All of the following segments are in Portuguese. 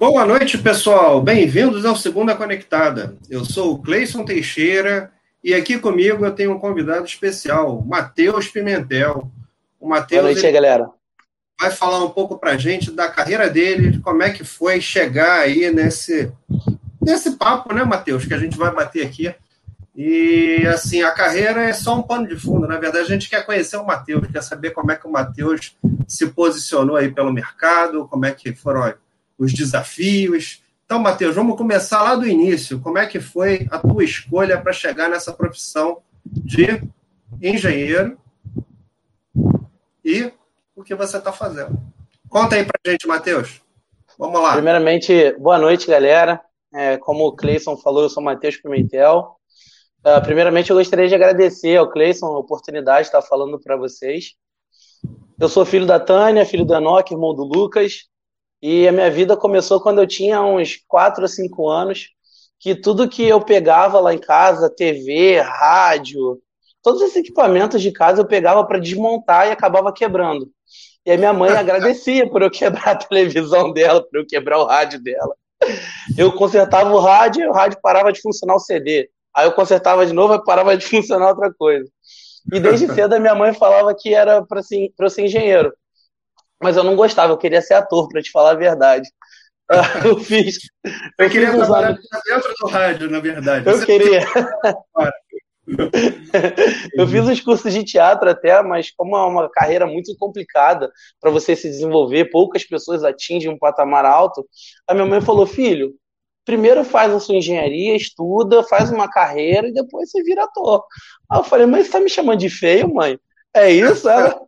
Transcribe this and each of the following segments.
Boa noite, pessoal. Bem-vindos ao Segunda Conectada. Eu sou o Cleison Teixeira e aqui comigo eu tenho um convidado especial, Matheus Pimentel. O Matheus, Boa noite, galera. Vai falar um pouco para a gente da carreira dele, de como é que foi chegar aí nesse, nesse papo, né, Matheus, que a gente vai bater aqui. E, assim, a carreira é só um pano de fundo. Na verdade, a gente quer conhecer o Matheus, quer saber como é que o Matheus se posicionou aí pelo mercado, como é que foram os desafios. Então, Matheus, vamos começar lá do início. Como é que foi a tua escolha para chegar nessa profissão de engenheiro e o que você está fazendo? Conta aí para gente, Matheus. Vamos lá. Primeiramente, boa noite, galera. É, como o Cleison falou, eu sou Matheus Pimentel. Uh, primeiramente, eu gostaria de agradecer ao Cleison a oportunidade de estar falando para vocês. Eu sou filho da Tânia, filho do Enoque, irmão do Lucas. E a minha vida começou quando eu tinha uns 4 ou 5 anos, que tudo que eu pegava lá em casa, TV, rádio, todos esses equipamentos de casa eu pegava para desmontar e acabava quebrando. E a minha mãe agradecia por eu quebrar a televisão dela, por eu quebrar o rádio dela. Eu consertava o rádio e o rádio parava de funcionar o CD. Aí eu consertava de novo e parava de funcionar outra coisa. E desde cedo a minha mãe falava que era para eu ser engenheiro mas eu não gostava, eu queria ser ator, para te falar a verdade. Eu fiz. Eu, eu queria trabalhar dentro do rádio, na verdade. Eu Você queria. eu fiz os cursos de teatro até, mas como é uma carreira muito complicada para você se desenvolver, poucas pessoas atingem um patamar alto. A minha mãe falou: filho, primeiro faz a sua engenharia, estuda, faz uma carreira e depois você vira ator. Aí eu falei: mas você está me chamando de feio, mãe? É isso? Ela,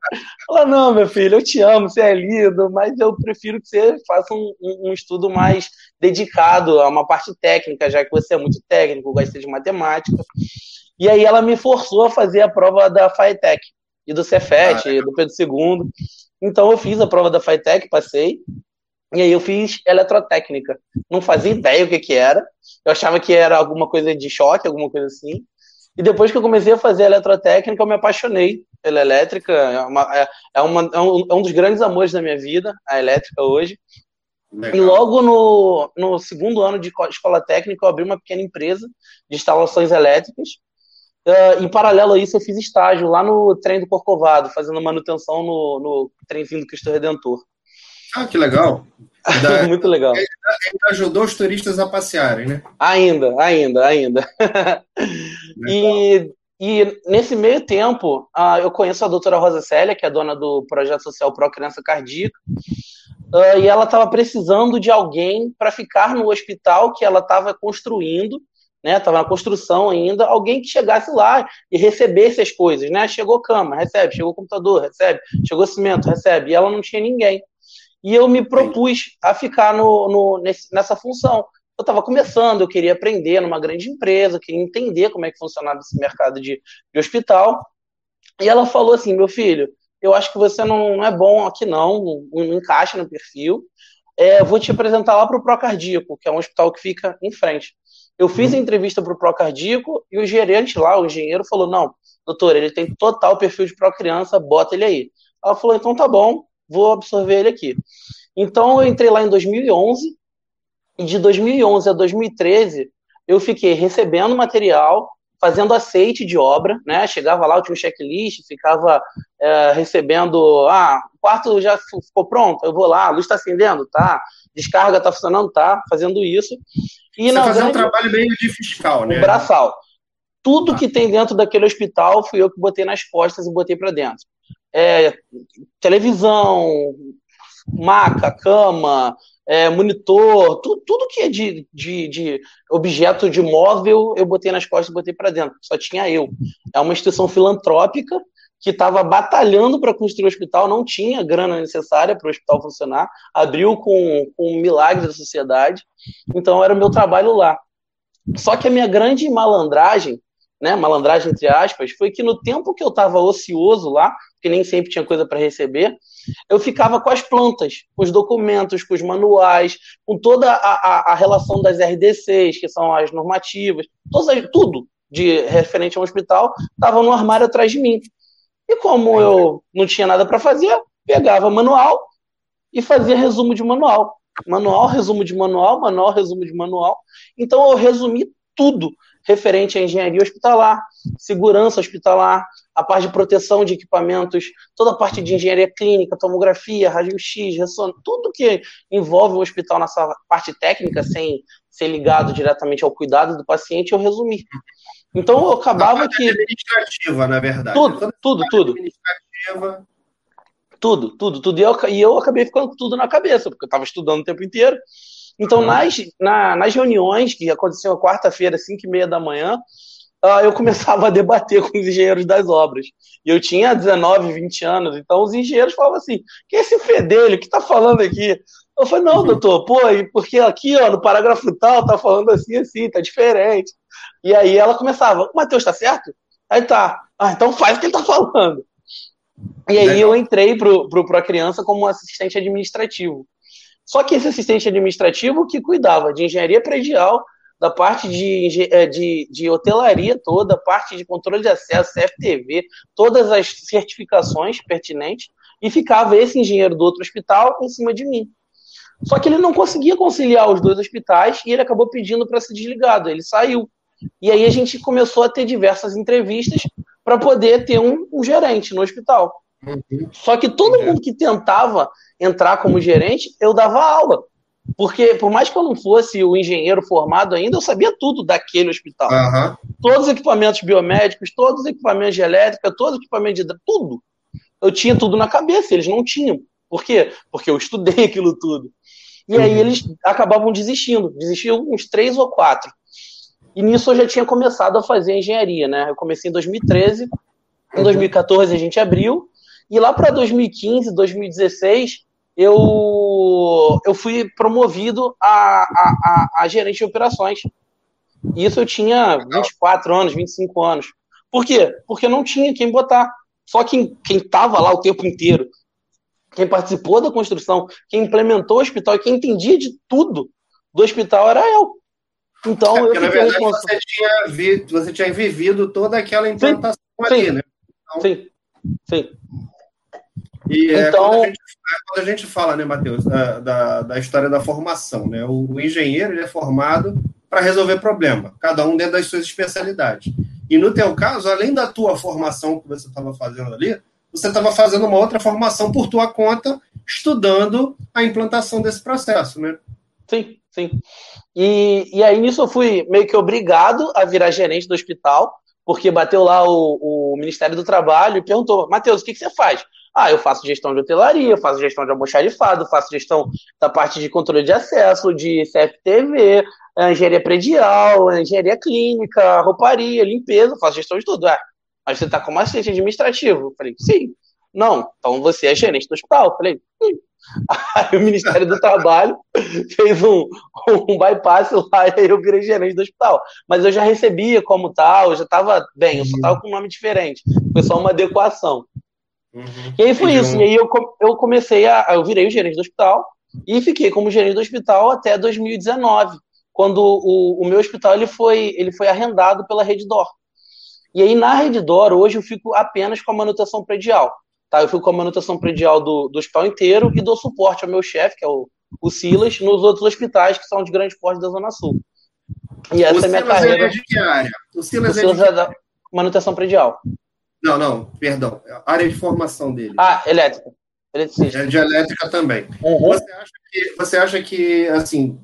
ela, não, meu filho, eu te amo, você é lindo, mas eu prefiro que você faça um, um, estudo mais dedicado a uma parte técnica, já que você é muito técnico, gosta de matemática. E aí ela me forçou a fazer a prova da FATEC e do Cefet, ah, do Pedro II. Então eu fiz a prova da FATEC, passei, e aí eu fiz eletrotécnica. Não fazia ideia o que que era. Eu achava que era alguma coisa de choque, alguma coisa assim. E depois que eu comecei a fazer eletrotécnica, eu me apaixonei pela elétrica. É, uma, é, é, uma, é, um, é um dos grandes amores da minha vida, a elétrica hoje. Legal. E logo no, no segundo ano de escola técnica, eu abri uma pequena empresa de instalações elétricas. Uh, em paralelo a isso, eu fiz estágio lá no trem do Corcovado, fazendo manutenção no, no trenzinho do Cristo Redentor. Ah, que legal. Da, Muito legal. Ele, ajudou os turistas a passearem, né? Ainda, ainda, ainda. e, e nesse meio tempo, uh, eu conheço a doutora Rosa Célia, que é dona do projeto social Pro Criança Cardíaca, uh, e ela estava precisando de alguém para ficar no hospital que ela estava construindo, né? Estava na construção ainda, alguém que chegasse lá e recebesse as coisas, né? Chegou cama, recebe, chegou computador, recebe, chegou cimento, recebe, e ela não tinha ninguém. E eu me propus a ficar no, no nesse, nessa função. Eu estava começando, eu queria aprender numa grande empresa, queria entender como é que funcionava esse mercado de, de hospital. E ela falou assim: meu filho, eu acho que você não, não é bom aqui, não, não, não encaixa no perfil. É, vou te apresentar lá para o Procardíaco, que é um hospital que fica em frente. Eu fiz a entrevista para o Procardíaco e o gerente lá, o engenheiro, falou: não, doutor, ele tem total perfil de pró-criança, bota ele aí. Ela falou: então tá bom, vou absorver ele aqui. Então eu entrei lá em 2011 e de 2011 a 2013 eu fiquei recebendo material, fazendo aceite de obra, né? Chegava lá, eu tinha um checklist, ficava é, recebendo, ah, o quarto já ficou pronto, eu vou lá, a luz está acendendo, tá? Descarga está funcionando, tá? Fazendo isso. E Você fazer um trabalho meio de fiscal, né? Um braçal. Tudo ah. que tem dentro daquele hospital fui eu que botei nas costas e botei para dentro é, televisão, maca, cama, é, monitor, tu, tudo que é de, de, de, objeto de móvel, eu botei nas costas e botei para dentro. Só tinha eu. É uma instituição filantrópica que estava batalhando para construir o hospital, não tinha grana necessária para o hospital funcionar, abriu com, com um milagre da sociedade, então era o meu trabalho lá. Só que a minha grande malandragem, né, malandragem entre aspas, foi que no tempo que eu estava ocioso lá, que nem sempre tinha coisa para receber, eu ficava com as plantas, com os documentos, com os manuais, com toda a, a, a relação das RDCs, que são as normativas, todas, tudo de referente ao hospital, estava no armário atrás de mim. E como eu não tinha nada para fazer, pegava manual e fazia resumo de manual. manual, resumo de manual, manual, resumo de manual. Então eu resumi tudo referente à engenharia hospitalar, segurança hospitalar, a parte de proteção de equipamentos, toda a parte de engenharia clínica, tomografia, raio-x, ressonância, tudo que envolve o hospital nessa parte técnica, sem ser ligado diretamente ao cuidado do paciente, eu resumi. Então eu acabava que. administrativa, na verdade. Tudo, tudo, tudo. Administrativa. Tudo, tudo, tudo. E eu, e eu acabei ficando tudo na cabeça, porque eu estava estudando o tempo inteiro. Então, uhum. nas, na, nas reuniões que aconteciam quarta-feira, 5 e meia da manhã, uh, eu começava a debater com os engenheiros das obras. E eu tinha 19, 20 anos, então os engenheiros falavam assim: que é esse fedelho que está falando aqui? Eu falei, não, doutor, pô, porque aqui, ó, no parágrafo tal, tá falando assim, assim, tá diferente. E aí ela começava, o Matheus tá certo? Aí tá, ah, então faz o que ele tá falando. E aí eu entrei pro, pro, pro criança como assistente administrativo. Só que esse assistente administrativo que cuidava de engenharia predial, da parte de, é, de, de hotelaria toda, parte de controle de acesso, CFTV, todas as certificações pertinentes, e ficava esse engenheiro do outro hospital em cima de mim. Só que ele não conseguia conciliar os dois hospitais e ele acabou pedindo para ser desligado. Ele saiu. E aí a gente começou a ter diversas entrevistas para poder ter um, um, gerente no hospital. Uhum. Só que todo mundo que tentava entrar como gerente, eu dava aula. Porque, por mais que eu não fosse o engenheiro formado ainda, eu sabia tudo daquele hospital. Uhum. Todos os equipamentos biomédicos, todos os equipamentos de elétrica, todos os equipamentos de. tudo. Eu tinha tudo na cabeça, eles não tinham. Por quê? Porque eu estudei aquilo tudo. E aí uhum. eles acabavam desistindo, desistiam uns três ou quatro. E nisso eu já tinha começado a fazer engenharia, né? Eu comecei em 2013, em 2014 a gente abriu, e lá para 2015, 2016, eu, eu fui promovido a, a, a, a gerente de operações. E isso eu tinha 24 anos, 25 anos. Por quê? Porque não tinha quem botar. Só quem estava lá o tempo inteiro quem participou da construção, quem implementou o hospital e quem entendia de tudo do hospital era eu. Então, é, eu na verdade, você tinha, vi, você tinha vivido toda aquela implantação sim, ali, sim, né? Então... Sim, sim. E é, então... quando, a gente, é, quando a gente fala, né, Matheus, da, da, da, história da formação, né? O, engenheiro ele é formado para resolver problema, cada um dentro das suas especialidades. E no teu caso, além da tua formação que você estava fazendo ali, você estava fazendo uma outra formação por tua conta, estudando a implantação desse processo, né? Sim, sim. E, e aí nisso eu fui meio que obrigado a virar gerente do hospital, porque bateu lá o, o Ministério do Trabalho e perguntou, Matheus, o que, que você faz? Ah, eu faço gestão de hotelaria, eu faço gestão de almoxarifado, faço gestão da parte de controle de acesso, de CFTV, engenharia predial, engenharia clínica, rouparia, limpeza, faço gestão de tudo. É, mas você está como assistente administrativo. Eu falei, sim. Não, então você é gerente do hospital. Eu falei, sim. Aí o Ministério do Trabalho fez um, um bypass lá e eu virei gerente do hospital. Mas eu já recebia como tal, eu já estava bem, eu só estava com um nome diferente. Foi só uma adequação. Uhum. E aí foi isso. E aí eu, eu comecei a. Eu virei o gerente do hospital e fiquei como gerente do hospital até 2019, quando o, o meu hospital ele foi, ele foi arrendado pela Rede Dor. E aí, na Redditor, hoje eu fico apenas com a manutenção predial. Tá? Eu fico com a manutenção predial do, do hospital inteiro e dou suporte ao meu chefe, que é o, o Silas, nos outros hospitais que são de grande porte da Zona Sul. E essa o é a minha Silas carreira. É de que área? O Silas, o Silas é, de... é da manutenção predial. Não, não, perdão. Área de formação dele. Ah, elétrica. Eletricista. É de elétrica também. Uhum. Você, acha que, você acha que, assim,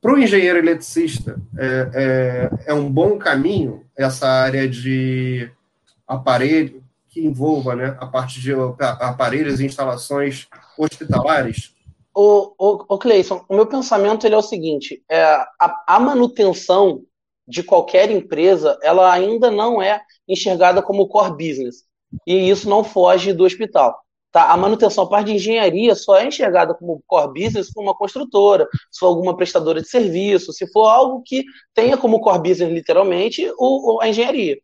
para o engenheiro eletricista, é, é, é, um bom caminho essa área de aparelho que envolva né, a parte de aparelhos e instalações hospitalares? O, o, o Cleison, o meu pensamento ele é o seguinte: é, a, a manutenção de qualquer empresa ela ainda não é enxergada como core business. E isso não foge do hospital. Tá? A manutenção, a parte de engenharia, só é enxergada como core business por uma construtora, se for alguma prestadora de serviço, se for algo que tenha como core business, literalmente, o, a engenharia.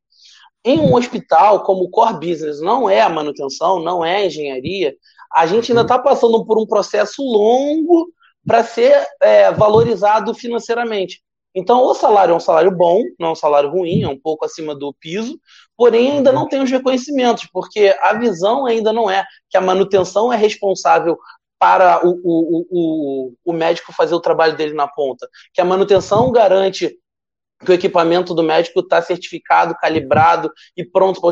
Em um hospital, como core business não é a manutenção, não é a engenharia, a gente ainda está passando por um processo longo para ser é, valorizado financeiramente. Então, o salário é um salário bom, não é um salário ruim, é um pouco acima do piso, porém ainda não tem os reconhecimentos, porque a visão ainda não é que a manutenção é responsável para o, o, o, o médico fazer o trabalho dele na ponta. Que a manutenção garante que o equipamento do médico está certificado, calibrado e pronto para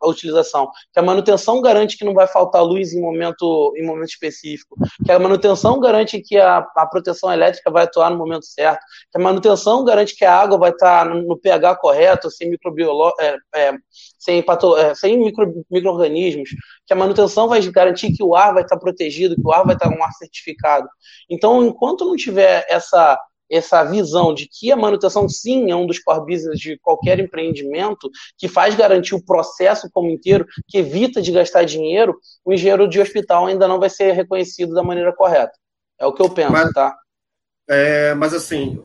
a utilização. Que a manutenção garante que não vai faltar luz em momento, em momento específico. Que a manutenção garante que a, a proteção elétrica vai atuar no momento certo. Que a manutenção garante que a água vai estar no, no pH correto, sem microbiolo, é, é, sem, pato, é, sem micro, micro-organismos. Que a manutenção vai garantir que o ar vai estar protegido, que o ar vai estar um ar certificado. Então, enquanto não tiver essa essa visão de que a manutenção sim é um dos core business de qualquer empreendimento, que faz garantir o processo como inteiro, que evita de gastar dinheiro, o engenheiro de hospital ainda não vai ser reconhecido da maneira correta. É o que eu penso, mas, tá? É, mas assim,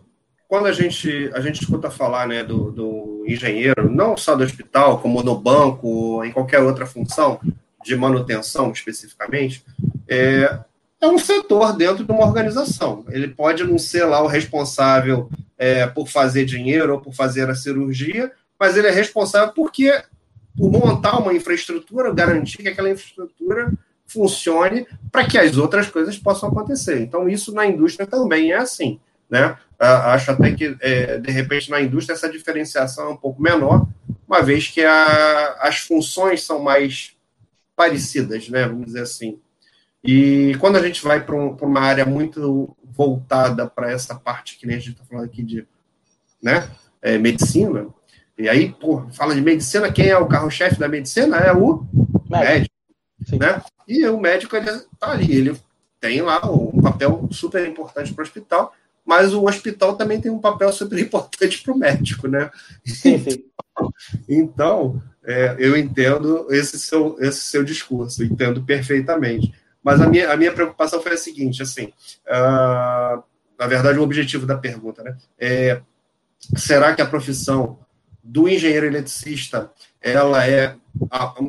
quando a gente, a gente escuta falar né, do, do engenheiro, não só do hospital, como no banco, em qualquer outra função de manutenção especificamente, é, é um setor dentro de uma organização. Ele pode não ser lá o responsável é, por fazer dinheiro ou por fazer a cirurgia, mas ele é responsável porque por montar uma infraestrutura, garantir que aquela infraestrutura funcione para que as outras coisas possam acontecer. Então, isso na indústria também é assim. Né? Acho até que, é, de repente, na indústria essa diferenciação é um pouco menor, uma vez que a, as funções são mais parecidas, né? vamos dizer assim. E quando a gente vai para um, uma área muito voltada para essa parte que nem a gente está falando aqui de né, é, medicina, e aí, pô, fala de medicina, quem é o carro-chefe da medicina? É o médico. Né? E o médico, ele está ali, ele tem lá um papel super importante para o hospital, mas o hospital também tem um papel super importante para o médico, né? Sim, sim. Então, é, eu entendo esse seu, esse seu discurso, entendo perfeitamente. Mas a minha, a minha preocupação foi a seguinte, assim, uh, na verdade, o objetivo da pergunta, né? É, será que a profissão do engenheiro eletricista ela é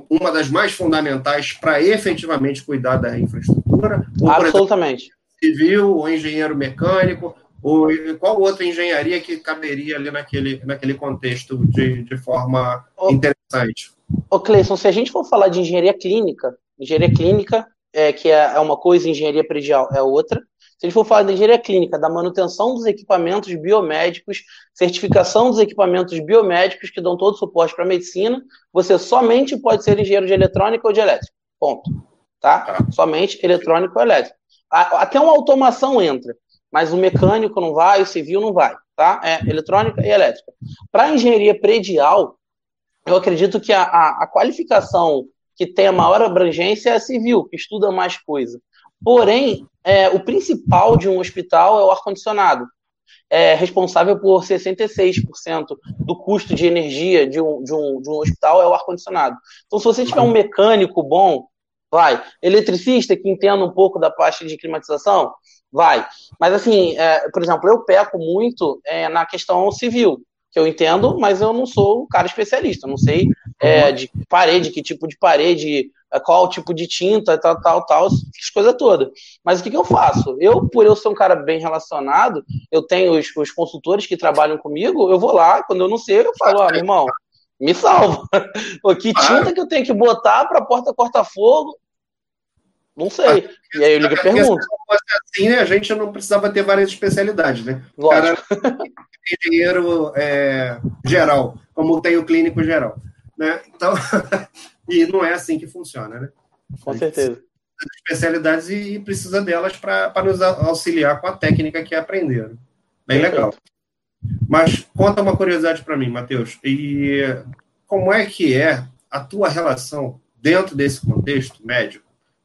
uma das mais fundamentais para efetivamente cuidar da infraestrutura? Ou, Absolutamente. Exemplo, civil, ou engenheiro mecânico, ou qual outra engenharia que caberia ali naquele, naquele contexto de, de forma ô, interessante? Ô, Cleison, se a gente for falar de engenharia clínica, engenharia clínica é, que é, é uma coisa, engenharia predial é outra. Se a gente for falar da engenharia clínica, da manutenção dos equipamentos biomédicos, certificação dos equipamentos biomédicos que dão todo o suporte para a medicina, você somente pode ser engenheiro de eletrônica ou de elétrica. Ponto. Tá? tá? Somente eletrônico ou elétrico. Até uma automação entra, mas o mecânico não vai, o civil não vai. Tá? É eletrônica e elétrica. Para engenharia predial, eu acredito que a, a, a qualificação que tem a maior abrangência é a civil, que estuda mais coisa. Porém, é, o principal de um hospital é o ar-condicionado. É responsável por 66% do custo de energia de um, de um, de um hospital é o ar-condicionado. Então, se você tiver um mecânico bom, vai. Eletricista que entenda um pouco da parte de climatização, vai. Mas, assim, é, por exemplo, eu peco muito é, na questão civil que eu entendo, mas eu não sou um cara especialista, não sei é, de parede, que tipo de parede, é, qual tipo de tinta, tal, tal, tal, essas coisas todas. Mas o que, que eu faço? Eu, por eu ser um cara bem relacionado, eu tenho os, os consultores que trabalham comigo, eu vou lá, quando eu não sei, eu falo, ó, ah, meu irmão, me salva. Que tinta que eu tenho que botar para porta corta-fogo? Não sei. E aí eu ligo e pergunto. assim, né, a gente não precisava ter várias especialidades, né? Lógico. O cara engenheiro é, geral, como tem o clínico geral. Né? Então, e não é assim que funciona, né? Com certeza. Especialidades e, precisa delas para nos auxiliar com a técnica que é aprender. Bem Perfeito. legal. Mas conta uma curiosidade para mim, Matheus. E como é que é a tua relação dentro desse contexto médico?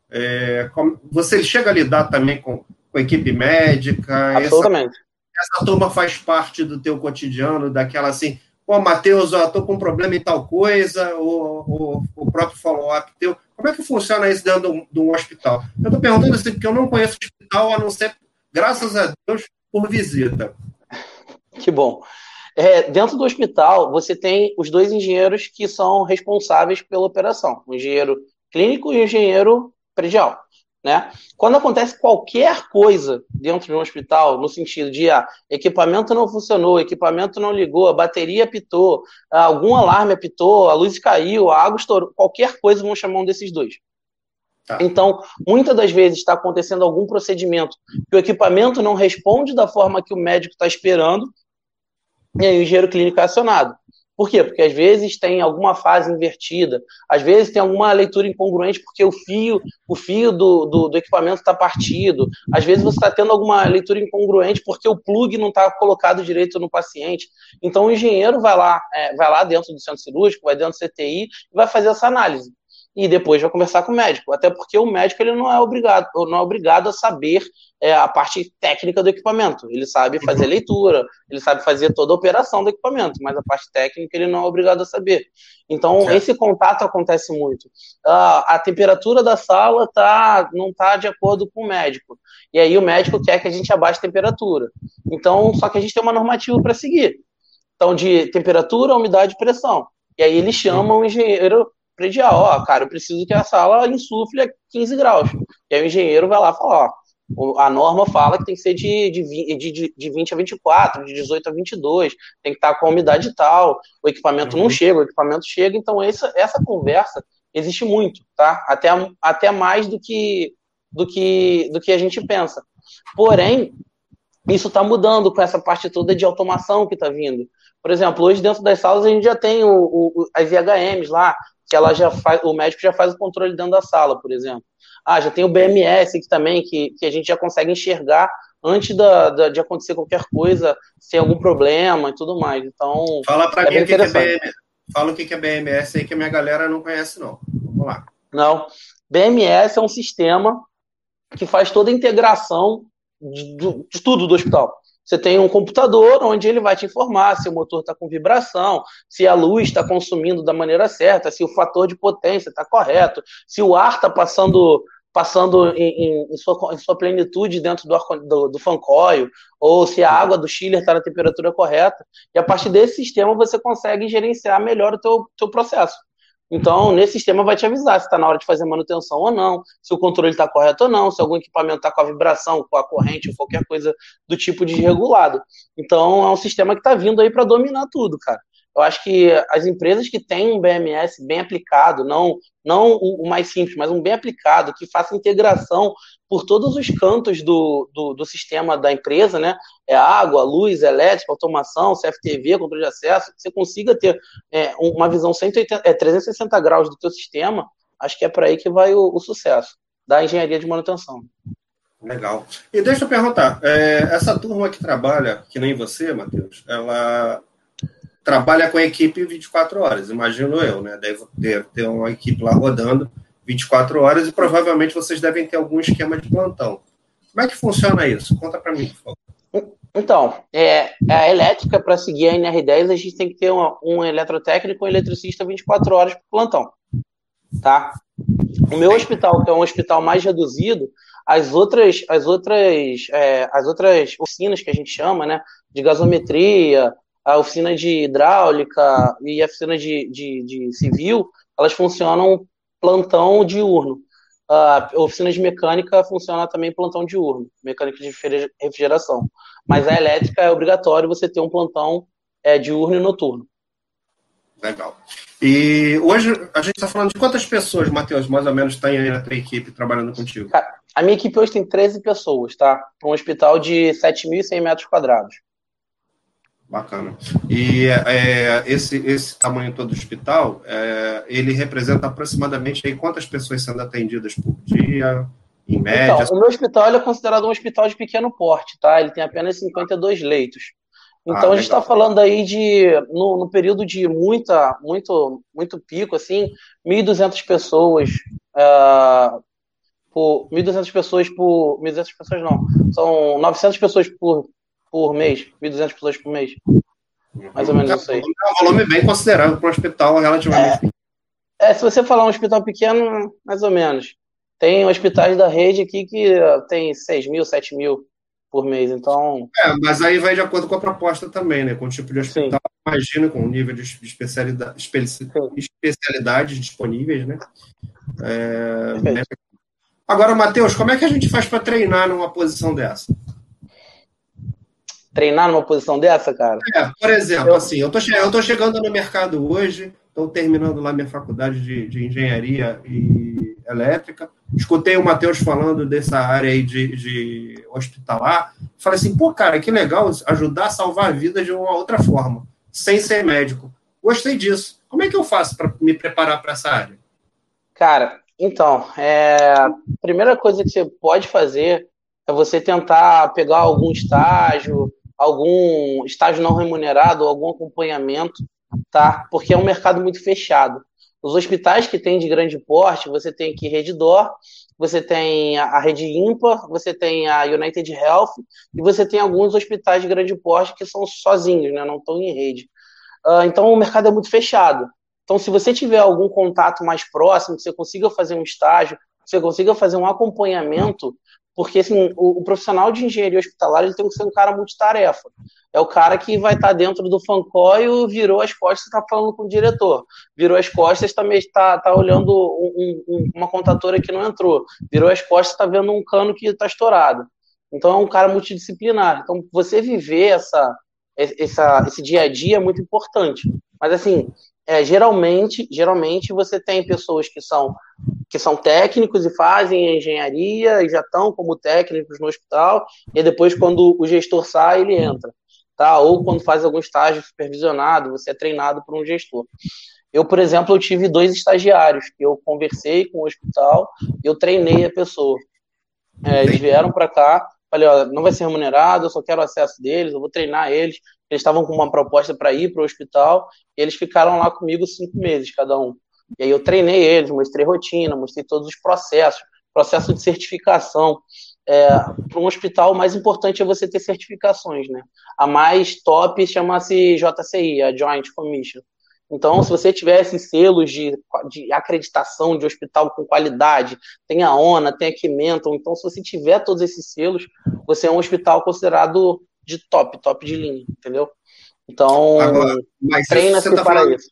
É, como, você chega a lidar também com, com a equipe médica? Absolutamente. Essa, essa turma faz parte do teu cotidiano, daquela assim, pô, Matheus, ó, tô com um problema em tal coisa, ou, o próprio follow-up teu. Como é que funciona isso dentro de um, hospital? Eu estou perguntando assim, porque eu não conheço hospital, a não ser, graças a Deus, por visita. Que bom. É, dentro do hospital, você tem os dois engenheiros que são responsáveis pela operação: o engenheiro clínico e o engenheiro predial. Né? Quando acontece qualquer coisa dentro de um hospital, no sentido de ah, equipamento não funcionou, equipamento não ligou, a bateria apitou, algum alarme apitou, a luz caiu, a água estourou, qualquer coisa vão chamar um desses dois. Tá. Então, muitas das vezes está acontecendo algum procedimento que o equipamento não responde da forma que o médico está esperando, e aí o engenheiro clínico é acionado. Por quê? Porque às vezes tem alguma fase invertida, às vezes tem alguma leitura incongruente porque o fio, o fio do, do, do equipamento está partido, às vezes você está tendo alguma leitura incongruente porque o plug não está colocado direito no paciente. Então o engenheiro vai lá, é, vai lá dentro do centro cirúrgico, vai dentro do CTI e vai fazer essa análise e depois vai conversar com o médico. Até porque o médico ele não é obrigado, não é obrigado a saber é, a parte técnica do equipamento. Ele sabe fazer leitura, ele sabe fazer toda a operação do equipamento, mas a parte técnica ele não é obrigado a saber. Então esse contato acontece muito. a temperatura da sala tá, não está de acordo com o médico. E aí o médico quer que a gente abaixe a temperatura. Então só que a gente tem uma normativa para seguir. Então de temperatura, umidade e pressão. E aí eles chamam o engenheiro predial, ó, cara, eu preciso que a sala insufle a 15 graus. E aí o engenheiro vai lá e fala, ó, a norma fala que tem que ser de, de, de, de 20 a 24, de 18 a 22, tem que estar com a umidade tal, o equipamento uhum. não chega, o equipamento chega, então essa, essa conversa existe muito, tá? Até, até mais do que, do, que, do que a gente pensa. Porém, isso está mudando com essa parte toda de automação que está vindo. Por exemplo, hoje dentro das salas a gente já tem o, o, as IHMs lá, que ela já faz, o médico já faz o controle dentro da sala, por exemplo. Ah, já tem o BMS aqui também, que, que a gente já consegue enxergar antes da, da, de acontecer qualquer coisa, se tem algum problema e tudo mais. Então. Fala para é mim o que, é BMS. Fala o que é BMS aí que a minha galera não conhece, não. Vamos lá. Não. BMS é um sistema que faz toda a integração de, de tudo do hospital. Você tem um computador onde ele vai te informar se o motor está com vibração, se a luz está consumindo da maneira certa, se o fator de potência está correto, se o ar está passando passando em, em, sua, em, sua, plenitude dentro do, do, do fancoil, ou se a água do chiller está na temperatura correta. E a partir desse sistema você consegue gerenciar melhor o teu, teu processo. Então, nesse sistema vai te avisar se está na hora de fazer manutenção ou não, se o controle está correto ou não, se algum equipamento está com a vibração, com a corrente, ou qualquer coisa do tipo desregulado. Então, é um sistema que está vindo aí para dominar tudo, cara. Eu acho que as empresas que têm um BMS bem aplicado, não, não o mais simples, mas um bem aplicado, que faça integração por todos os cantos do, do, do, sistema da empresa, né? É água, luz, elétrica, automação, CFTV, controle de acesso, que você consiga ter é, uma visão 180, é, 360 graus do teu sistema, acho que é para aí que vai o, o, sucesso da engenharia de manutenção. Legal. E deixa eu perguntar, é, essa turma que trabalha, que nem você, Matheus, ela trabalha com a equipe 24 horas, imagino eu, né? Deve ter, ter uma equipe lá rodando 24 horas e provavelmente vocês devem ter algum esquema de plantão. Como é que funciona isso? Conta para mim, por favor. Então, é, a elétrica, para seguir a NR10, a gente tem que ter uma, um eletrotécnico um eletricista 24 horas por plantão. Tá? O meu hospital, que é um hospital mais reduzido, as outras, as outras, é, as outras oficinas que a gente chama, né, de gasometria, a oficina de hidráulica e a oficina de, de, de civil, elas funcionam plantão diurno. A oficina de mecânica funciona também plantão diurno, mecânica de refrigeração. Mas a elétrica é obrigatório você ter um plantão é, diurno e noturno. Legal. E hoje a gente está falando de quantas pessoas, Matheus, mais ou menos, tem aí na tua equipe trabalhando contigo? A minha equipe hoje tem 13 pessoas, tá? Um hospital de 7.100 metros quadrados. Bacana. E é, esse, esse tamanho todo do hospital, é, ele representa aproximadamente aí quantas pessoas sendo atendidas por dia, em média? Então, o meu hospital é considerado um hospital de pequeno porte, tá? Ele tem apenas 52 leitos. Então ah, a gente está falando aí de, no, no, período de muita, muito, muito pico, assim, 1.200 pessoas uh, por 1.200 pessoas por 1.200 pessoas não, são 900 pessoas por, por mês, 1.200 pessoas por mês. Mais ou menos isso aí. É um volume bem considerável para um hospital relativamente é, é, se você falar um hospital pequeno, mais ou menos. Tem hospitais da rede aqui que tem 6 mil, 7 mil por mês, então... É, mas aí vai de acordo com a proposta também, né? Com o tipo de hospital, Sim. imagina, com o nível de especialidade, especialidades disponíveis, né? É, Agora, Matheus, como é que a gente faz para treinar numa posição dessa? Treinar numa posição dessa, cara? É, por exemplo, eu... assim, eu tô, eu tô chegando no mercado hoje, estou terminando lá minha faculdade de, de engenharia e elétrica, escutei o Matheus falando dessa área aí de, de hospitalar, falei assim, pô, cara, que legal ajudar a salvar a vida de uma outra forma, sem ser médico. Gostei disso. Como é que eu faço para me preparar para essa área? Cara, então, é, a primeira coisa que você pode fazer é você tentar pegar algum estágio, algum estágio não remunerado, algum acompanhamento, tá? Porque é um mercado muito fechado. Os hospitais que tem de grande porte, você tem aqui Reddor, você tem a Rede Ímpar, você tem a United Health e você tem alguns hospitais de grande porte que são sozinhos, né? não estão em rede. Uh, então o mercado é muito fechado. Então, se você tiver algum contato mais próximo, que você consiga fazer um estágio, que você consiga fazer um acompanhamento, porque assim, o, o, profissional de engenharia hospitalar ele tem que ser um cara multitarefa. É o cara que vai estar dentro do fancoio, virou as costas está falando com o diretor. Virou as costas, também está tá olhando um, um, uma contatora que não entrou. Virou as costas, está vendo um cano que está estourado. Então é um cara multidisciplinar. Então você viver essa, essa, esse dia a dia é muito importante. Mas assim, é, geralmente, geralmente você tem pessoas que são que são técnicos e fazem engenharia e já estão como técnicos no hospital, e depois, quando o gestor sai, ele entra. Tá? Ou quando faz algum estágio supervisionado, você é treinado por um gestor. Eu, por exemplo, eu tive dois estagiários que eu conversei com o hospital, eu treinei a pessoa. É, eles vieram para cá, falei, ó, não vai ser remunerado, eu só quero acesso deles, eu vou treinar eles. Eles estavam com uma proposta para ir para o hospital, e eles ficaram lá comigo cinco meses cada um. E aí eu treinei eles, mostrei rotina, mostrei todos os processos, processo de certificação. É, para um hospital, o mais importante é você ter certificações, né? A mais top chama-se JCI, a Joint Commission. Então, se você tiver esses selos de, de acreditação de hospital com qualidade, tem a ONA, tem a Quimenton, então se você tiver todos esses selos, você é um hospital considerado de top, top de linha, entendeu? Então, treina-se tá para falando, isso.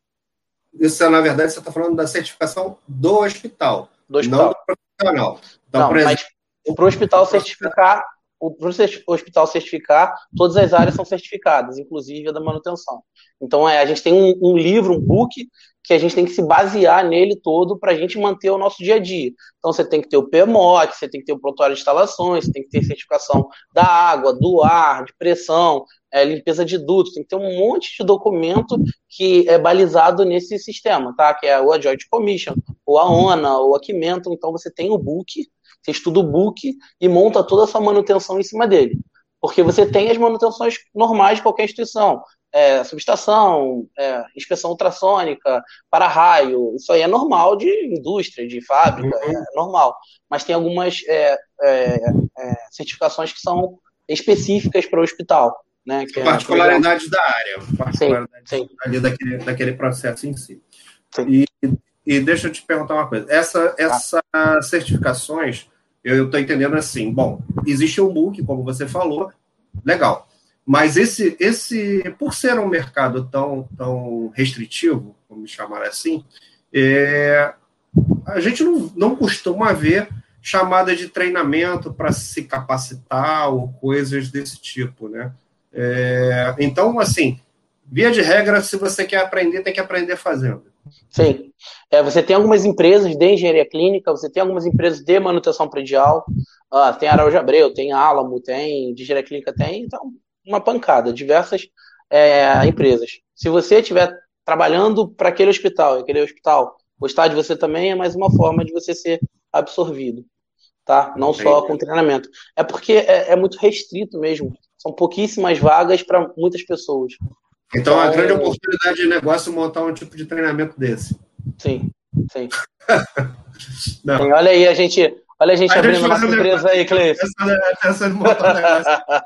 Isso, na verdade, você está falando da certificação do hospital, do hospital. não do profissional. Então, não, exemplo, mas para o hospital certificar, o hospital certificar, todas as áreas são certificadas, inclusive a da manutenção. Então, é, a gente tem um, um livro, um book, que a gente tem que se basear nele todo para a gente manter o nosso dia a dia. Então, você tem que ter o PMOC, você tem que ter o protocolo de instalações, você tem que ter certificação da água, do ar, de pressão, é, limpeza de dutos, tem que ter um monte de documento que é balizado nesse sistema, tá? Que é o Joint Commission, ou a ONA, ou a Quimenton. Então, você tem o book, você estuda o book e monta toda a sua manutenção em cima dele. Porque você tem as manutenções normais de qualquer instituição. É, subestação, é, inspeção ultrassônica, para-raio, isso aí é normal de indústria, de fábrica, uhum. é normal. Mas tem algumas é, é, é certificações que são específicas para o hospital. Né, que particularidades da área, particularidades sim, sim. ali daquele, daquele processo em si. E, e deixa eu te perguntar uma coisa. Essa, essas certificações, eu estou entendendo assim, bom, existe um book, como você falou, legal. Mas esse, esse por ser um mercado tão, tão restritivo, vamos chamar assim, é, a gente não, não costuma ver chamada de treinamento para se capacitar ou coisas desse tipo, né? É, então, assim, via de regra, se você quer aprender, tem que aprender fazendo. Sim. É, você tem algumas empresas de engenharia clínica, você tem algumas empresas de manutenção predial, uh, tem Araújo Abreu, tem Alamo, tem de engenharia clínica, tem, então, uma pancada, diversas é, empresas. Se você estiver trabalhando para aquele hospital, aquele hospital gostar de você também é mais uma forma de você ser absorvido, tá? Não só com treinamento. É porque é, é muito restrito mesmo. São pouquíssimas vagas para muitas pessoas. Então, é uma grande oportunidade de negócio montar um tipo de treinamento desse. Sim, sim. sim olha aí, a gente, olha a gente a abrindo gente nossa empresa aí, Cleiton. Essa, de montar um negócio.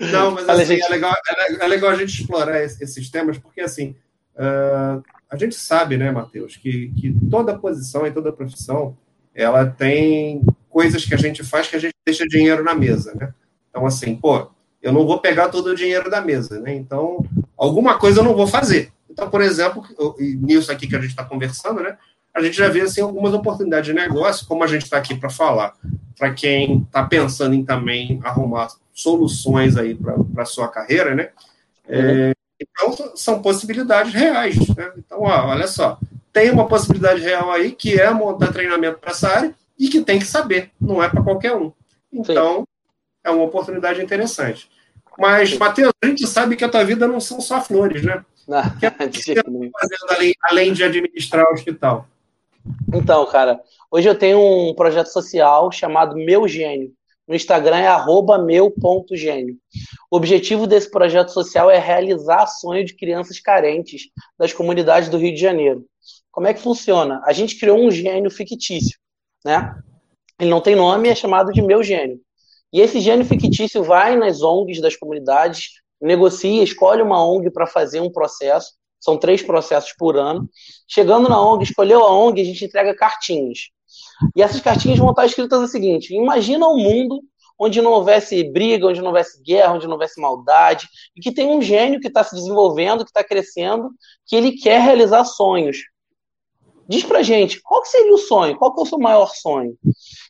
Não, mas assim, gente... é, legal, é, é, legal a gente explorar esses temas, porque assim, uh, a gente sabe, né, Matheus, que, que toda posição e toda profissão, ela tem coisas que a gente faz que a gente deixa dinheiro na mesa, né? Então, assim, pô, eu não vou pegar todo o dinheiro da mesa, né? Então, alguma coisa eu não vou fazer. Então, por exemplo, nisso aqui que a gente está conversando, né? A gente já vê assim algumas oportunidades de negócio, como a gente está aqui para falar, para quem está pensando em também arrumar soluções aí para a sua carreira, né? É, então, são possibilidades reais, né? Então, ó, olha só, tem uma possibilidade real aí, que é montar treinamento para essa área, e que tem que saber, não é para qualquer um. Então, Sim. É uma oportunidade interessante. Mas, Matheus, a gente sabe que a tua vida não são só flores, né? Não, que é que você está fazendo além, além de administrar o hospital? Então, cara, hoje eu tenho um projeto social chamado Meu Gênio. No Instagram é meu.gênio. O objetivo desse projeto social é realizar sonho de crianças carentes das comunidades do Rio de Janeiro. Como é que funciona? A gente criou um gênio fictício, né? Ele não tem nome, é chamado de Meu Gênio. E esse gênio fictício vai nas ONGs das comunidades, negocia, escolhe uma ONG para fazer um processo. São três processos por ano. Chegando na ONG, escolheu a ONG, a gente entrega cartinhas. E essas cartinhas vão estar escritas o seguinte: imagina um mundo onde não houvesse briga, onde não houvesse guerra, onde não houvesse maldade, e que tem um gênio que está se desenvolvendo, que está crescendo, que ele quer realizar sonhos. Diz pra gente, qual seria o sonho? Qual que é o seu maior sonho?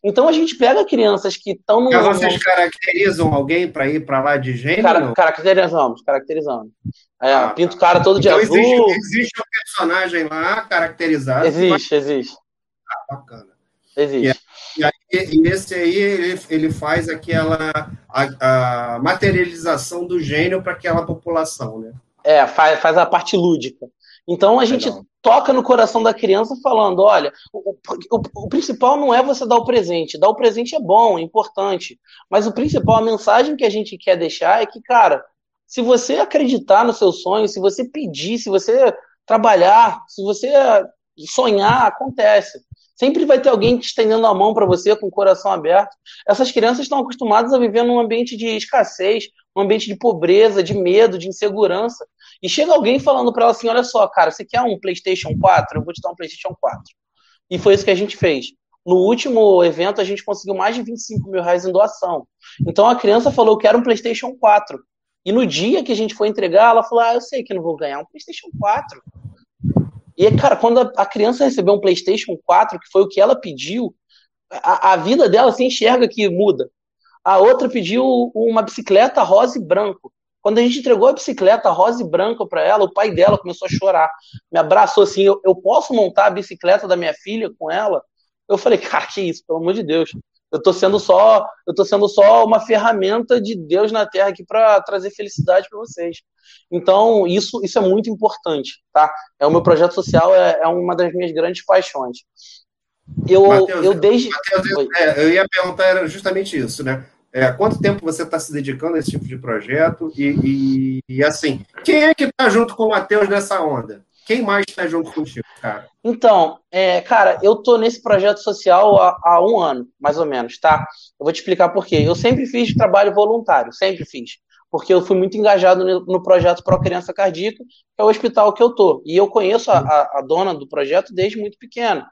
Então a gente pega crianças que estão no. Mas vocês caracterizam alguém para ir para lá de gênio? Cara, caracterizamos, caracterizamos. É, ah, pinta o cara todo então, de azul. Existe, existe um personagem lá caracterizado. Existe, mas... existe. Ah, bacana. Existe. E, aí, e esse aí, ele, ele faz aquela a, a materialização do gênio para aquela população, né? É, faz, faz a parte lúdica. Então a gente Legal. toca no coração da criança falando: olha, o, o, o, principal não é você dar o presente. Dar o presente é bom, é importante. Mas o principal, a mensagem que a gente quer deixar é que, cara, se você acreditar no seu sonho, se você pedir, se você trabalhar, se você sonhar, acontece. Sempre vai ter alguém estendendo a mão para você com o coração aberto. Essas crianças estão acostumadas a viver num ambiente de escassez, um ambiente de pobreza, de medo, de insegurança. E chega alguém falando para ela assim: olha só, cara, você quer um PlayStation 4? Eu vou te dar um PlayStation 4. E foi isso que a gente fez. No último evento, a gente conseguiu mais de 25 mil reais em doação. Então a criança falou: que era um PlayStation 4. E no dia que a gente foi entregar, ela falou: ah, eu sei que não vou ganhar um PlayStation 4. E, cara, quando a, criança recebeu um PlayStation 4, que foi o que ela pediu, a, a vida dela se enxerga que muda. A outra pediu uma bicicleta rosa e branco. Quando a gente entregou a bicicleta rosa e branca para ela, o pai dela começou a chorar. Me abraçou assim: eu, eu posso montar a bicicleta da minha filha com ela? Eu falei, cara, que isso, pelo amor de Deus. Eu tô sendo só, eu tô sendo só uma ferramenta de Deus na Terra aqui para trazer felicidade para vocês. Então, isso, isso é muito importante, tá? É o meu projeto social é, é uma das minhas grandes paixões. Eu, Mateus, eu desde. Mateus, é, eu ia perguntar justamente isso, né? É, quanto tempo você está se dedicando a esse tipo de projeto? E, e, e assim, quem é que está junto com o Matheus nessa onda? Quem mais está junto contigo, cara? Então, é, cara, eu tô nesse projeto social há, há, um ano, mais ou menos, tá? Eu vou te explicar por quê. Eu sempre fiz trabalho voluntário, sempre fiz. Porque eu fui muito engajado no, projeto Pro Criança Cardíaca, que é o hospital que eu tô. E eu conheço a, a, a dona do projeto desde muito pequeno.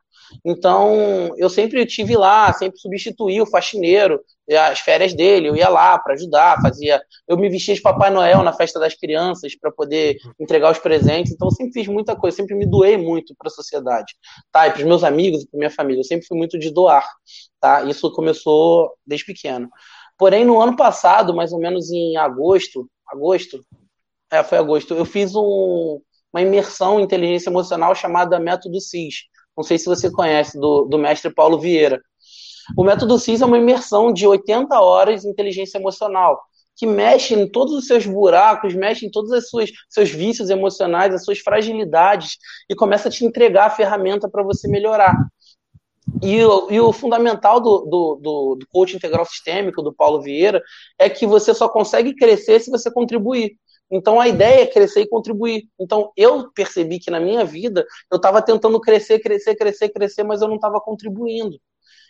Então, eu sempre tive lá, sempre substituí o faxineiro, as férias dele, eu ia lá para ajudar, fazia. Eu me vestia de Papai Noel na festa das crianças para poder entregar os presentes. Então, eu sempre fiz muita coisa, sempre me doei muito para a sociedade, tá? E para os meus amigos e para minha família. Eu sempre fui muito de doar, tá? Isso começou desde pequeno. Porém, no ano passado, mais ou menos em agosto, agosto, é, foi agosto, eu fiz um, uma imersão em inteligência emocional chamada Método CIS não sei se você conhece, do, do mestre Paulo Vieira. O método CIS é uma imersão de 80 horas de inteligência emocional, que mexe em todos os seus buracos, mexe em todos os seus, vícios emocionais, as suas fragilidades, e começa a te entregar a ferramenta para você melhorar. E, e, o fundamental do, do, do, do coach integral sistêmico, do Paulo Vieira, é que você só consegue crescer se você contribuir. Então a ideia é crescer e contribuir. Então eu percebi que na minha vida eu estava tentando crescer, crescer, crescer, crescer, mas eu não estava contribuindo.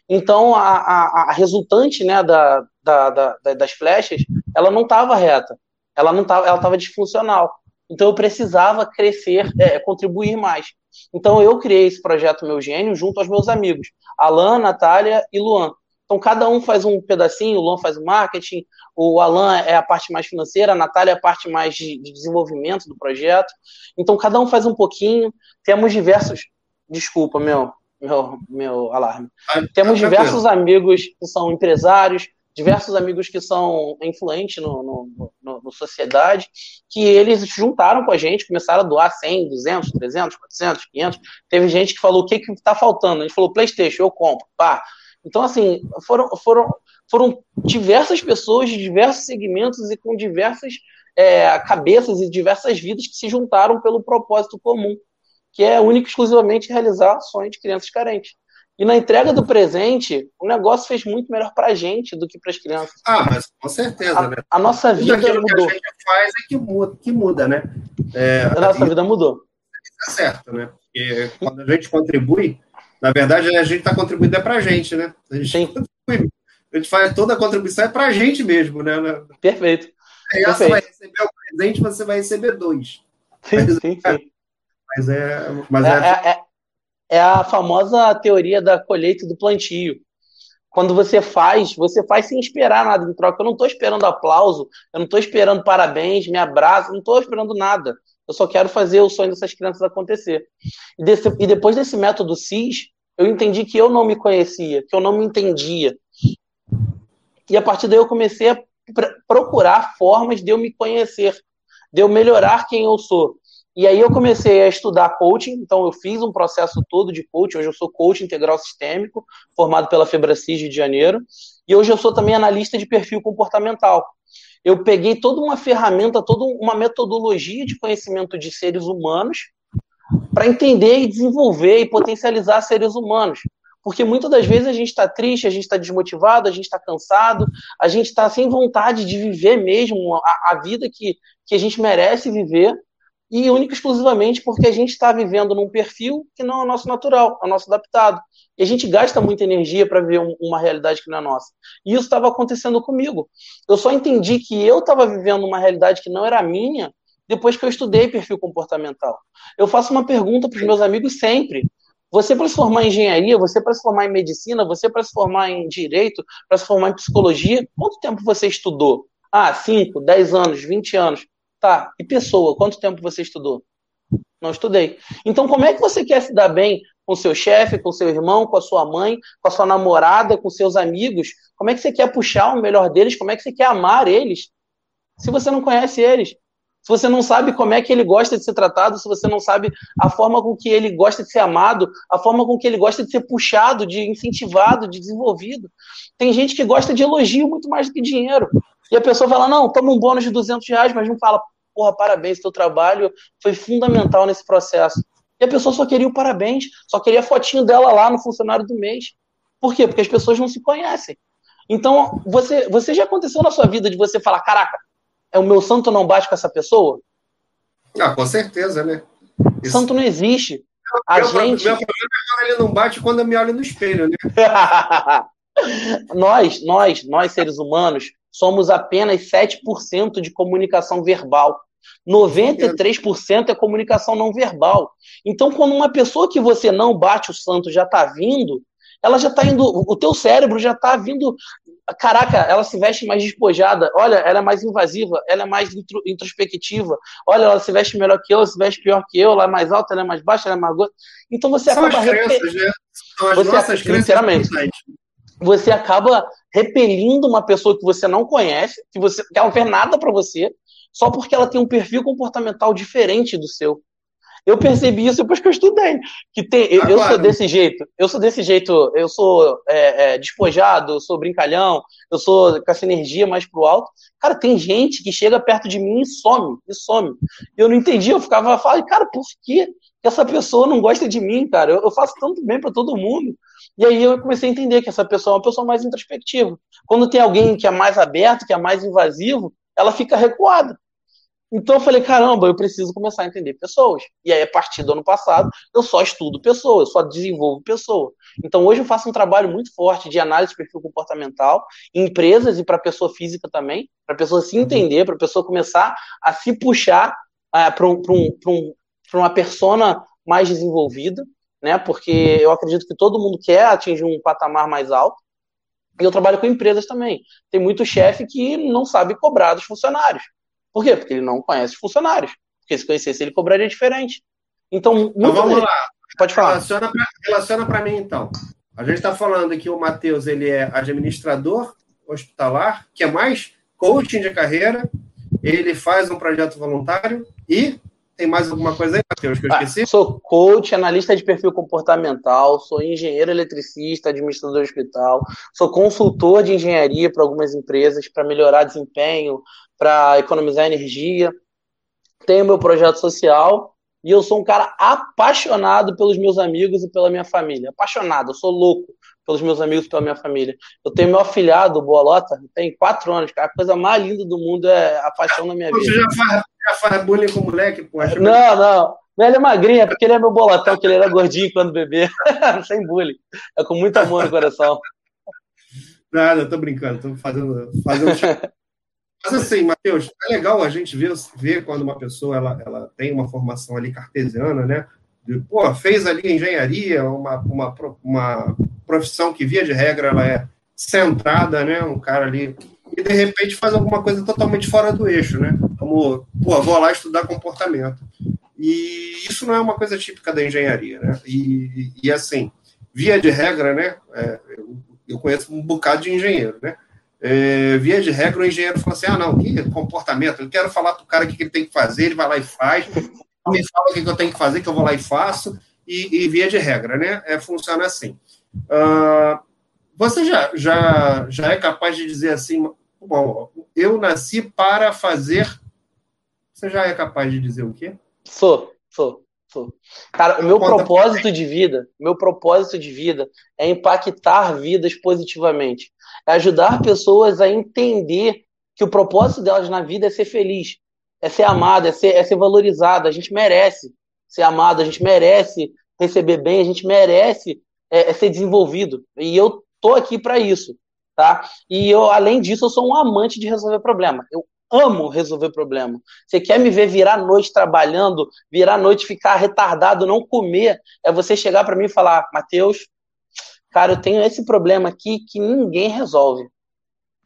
Então a, a, a resultante né, da, da, da, das flechas, ela não estava reta, ela não estava, ela estava disfuncional. Então eu precisava crescer, é, contribuir mais. Então eu criei esse projeto Meu Gênio junto aos meus amigos, Alan, Natália e Luan. Então, cada um faz um pedacinho, o Luan faz o marketing, o Alan é a parte mais financeira, a Natália é a parte mais de, de desenvolvimento do projeto. Então, cada um faz um pouquinho. Temos diversos. Desculpa, meu, meu, meu alarme. Ah, Temos tá diversos amigos que são empresários, diversos amigos que são influentes no, no, no, no, sociedade, que eles juntaram com a gente, começaram a doar 100, 200, 300, 400, 500. Teve gente que falou, o que está faltando? A gente falou, Playstation, eu compro. Pá, Então, assim, foram, foram, foram diversas pessoas de diversos segmentos e com diversas é, cabeças e diversas vidas que se juntaram pelo propósito comum, que é único e exclusivamente realizar sonhos de crianças carentes. E na entrega do presente, o negócio fez muito melhor para a gente do que para as crianças. Ah, mas com certeza, a, né? A nossa vida Tudo mudou. que a gente faz é que muda, que muda né? É, a nossa vida mudou. Tá certo, né? Porque quando a gente contribui, na verdade, a gente está contribuindo é para a gente, né? A gente, Sim. A gente faz toda a contribuição é para a gente mesmo, né? Perfeito. Aí você vai receber o presente, você vai receber dois. Sim, mas, sim, sim. Mas é. Mas é, é, é, é a famosa teoria da colheita do plantio. Quando você faz, você faz sem esperar nada em troca. Eu não estou esperando aplauso, eu não estou esperando parabéns, me abraço, não estou esperando nada. Eu só quero fazer o sonho dessas crianças acontecer. E, desse, e depois desse método CIS, eu entendi que eu não me conhecia, que eu não me entendia. E a partir daí eu comecei a procurar formas de eu me conhecer, de eu melhorar quem eu sou. E aí eu comecei a estudar coaching, então eu fiz um processo todo de coaching, hoje eu sou coach integral sistêmico, formado pela Febracis de Janeiro, e hoje eu sou também analista de perfil comportamental. Eu peguei toda uma ferramenta, toda uma metodologia de conhecimento de seres humanos para entender e desenvolver e potencializar seres humanos. Porque muitas das vezes a gente está triste, a gente está desmotivado, a gente está cansado, a gente está sem vontade de viver mesmo a, a vida que, que a gente merece viver, e única e exclusivamente porque a gente está vivendo num perfil que não é o nosso natural, é o nosso adaptado. E a gente gasta muita energia para ver um, uma realidade que não é nossa. E isso estava acontecendo comigo. Eu só entendi que eu estava vivendo uma realidade que não era minha depois que eu estudei perfil comportamental. Eu faço uma pergunta para os meus amigos sempre. Você para se formar em engenharia, você para se formar em medicina, você para se formar em direito, para se formar em psicologia, quanto tempo você estudou? Ah, 5, 10 anos, 20 anos. Tá, e pessoa, quanto tempo você estudou? Não estudei. Então, como é que você quer se dar bem com seu chefe, com seu irmão, com a sua mãe, com a sua namorada, com seus amigos? Como é que você quer puxar o melhor deles? Como é que você quer amar eles? Se você não conhece eles, se você não sabe como é que ele gosta de ser tratado, se você não sabe a forma com que ele gosta de ser amado, a forma com que ele gosta de ser puxado, de incentivado, de desenvolvido. Tem gente que gosta de elogio muito mais do que dinheiro. E a pessoa fala, não, toma um bônus de 200 reais, mas não fala, porra, parabéns, teu trabalho foi fundamental nesse processo. E a pessoa só queria o parabéns, só queria a fotinho dela lá no funcionário do mês. Por quê? Porque as pessoas não se conhecem. Então, você, você já aconteceu na sua vida de você falar, caraca, é o meu santo não bate com essa pessoa? Ah, com certeza, né? Isso... Santo não existe. A meu, gente... meu problema é quando ele não bate quando eu me olho no espelho, né? nós, nós, nós seres humanos, somos apenas 7% de comunicação verbal. 93% é comunicação não verbal. Então, quando uma pessoa que você não bate o santo já está vindo, ela já está indo, o teu cérebro já está vindo, caraca, ela se veste mais despojada, olha, ela é mais invasiva, ela é mais introspectiva, olha, ela se veste melhor que eu, ela se veste pior que eu, ela é mais alta, ela é mais baixa, ela é mais gorda. Então você São acaba... As crenças, né? São as você, nossas crenças. Sinceramente você acaba repelindo uma pessoa que você não conhece, que você que ela não fez nada para você, só porque ela tem um perfil comportamental diferente do seu. Eu percebi isso depois que eu estudei. Que tem, eu, eu sou desse jeito, eu sou desse jeito, eu sou é, é, despojado, eu sou brincalhão, eu sou com essa energia mais pro alto. Cara, tem gente que chega perto de mim e some, e some. Eu não entendi, eu ficava falando, cara, por que essa pessoa não gosta de mim, cara? Eu, eu faço tanto bem para todo mundo. E aí eu comecei a entender que essa pessoa é uma pessoa mais introspectiva. Quando tem alguém que é mais aberto, que é mais invasivo, ela fica recuada. Então eu falei, caramba, eu preciso começar a entender pessoas. E aí, a partir do ano passado, eu só estudo pessoas, eu só desenvolvo pessoa. Então hoje eu faço um trabalho muito forte de análise de perfil comportamental em empresas e para pessoa física também, para a pessoa se entender, para a pessoa começar a se puxar uh, para um, um, um, uma persona mais desenvolvida né? Porque eu acredito que todo mundo quer atingir um patamar mais alto. E eu trabalho com empresas também. Tem muito chefe que não sabe cobrar dos funcionários. Por quê? Porque ele não conhece os funcionários. Porque se conhecesse, ele cobraria diferente. Então, então vamos lá. Pode falar. Relaciona para mim, então. A gente está falando que o Matheus ele é administrador hospitalar, que é mais coaching de carreira, ele faz um projeto voluntário e Tem mais alguma coisa aí, Matheus, que eu ah, esqueci? Ah, sou coach, analista de perfil comportamental, sou engenheiro eletricista, administrador de hospital, sou consultor de engenharia para algumas empresas para melhorar desempenho, para economizar energia. Tenho meu projeto social e eu sou um cara apaixonado pelos meus amigos e pela minha família. Apaixonado, eu sou louco pelos meus amigos e pela minha família. Eu tenho meu afilhado, o Bolota, tem quatro anos, cara. A coisa mais linda do mundo é a paixão da minha vida. Você já faz, já faz bullying com o moleque, pô? Não, não. Ele é magrinho, é porque ele é meu bolotão, que ele era gordinho quando bebê. Sem bullying. É com muito amor no coração. Nada, eu tô brincando, tô fazendo. fazendo... Mas assim, Matheus, é legal a gente ver, ver quando uma pessoa ela, ela tem uma formação ali cartesiana, né? De, pô, fez ali engenharia, uma, uma, uma profissão que, via de regra, ela é centrada, né? Um cara ali. E de repente faz alguma coisa totalmente fora do eixo, né? Como, pô, vou lá estudar comportamento. E isso não é uma coisa típica da engenharia, né? E, e assim, via de regra, né? É, eu conheço um bocado de engenheiro, né? É, via de regra, o engenheiro fala assim: ah, não, que comportamento, eu quero falar para o cara o que ele tem que fazer, ele vai lá e faz, me fala o que eu tenho que fazer, que eu vou lá e faço, e, e via de regra, né? É, funciona assim. Uh, você já, já, já é capaz de dizer assim: bom, eu nasci para fazer. Você já é capaz de dizer o quê? Sou, sou. Cara, o meu propósito de vida, meu propósito de vida é impactar vidas positivamente é ajudar pessoas a entender que o propósito delas na vida é ser feliz, é ser amada, é ser, é ser valorizada. A gente merece ser amado, a gente merece receber bem, a gente merece é, é ser desenvolvido. E eu tô aqui para isso, tá? E eu, além disso, eu sou um amante de resolver problema. Eu amo resolver problema. Você quer me ver virar noite trabalhando, virar noite ficar retardado, não comer, é você chegar para mim e falar, Mateus, cara, eu tenho esse problema aqui que ninguém resolve.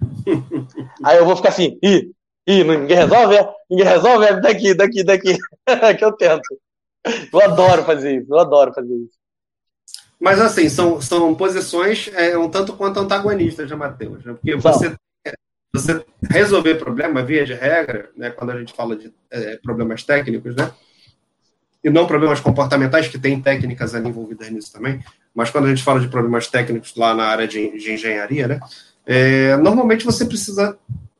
Aí eu vou ficar assim, ih, ih, ninguém resolve? É? Ninguém resolve? É daqui, daqui, daqui. que eu tento. Eu adoro fazer isso, eu adoro fazer isso. Mas assim, são, são posições é, um tanto quanto antagonistas, né, Matheus? Porque você, você resolver problema, via de regra, né, quando a gente fala de é, problemas técnicos, né? E não problemas comportamentais, que tem técnicas ali envolvidas nisso também, mas quando a gente fala de problemas técnicos lá na área de, de engenharia, né, é, normalmente você precisa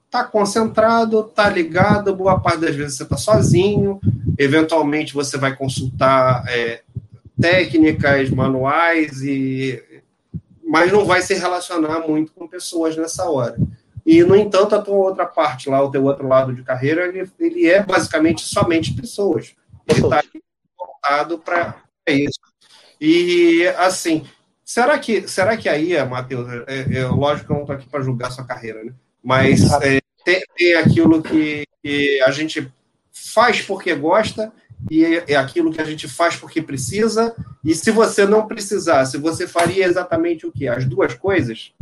estar tá concentrado, estar tá ligado, boa parte das vezes você está sozinho, eventualmente você vai consultar é, técnicas, manuais, e mas não vai se relacionar muito com pessoas nessa hora. E, no entanto, a tua outra parte lá, o teu outro lado de carreira, ele, ele é basicamente somente pessoas. Ele está voltado para isso. E, assim, será que, será que aí, Matheus, é, é, lógico que eu não estou aqui para julgar sua carreira, né? mas é, tem, tem, aquilo que, que, a gente faz porque gosta e é, é aquilo que a gente faz porque precisa, e se você não precisasse, você faria exatamente o quê? As duas coisas?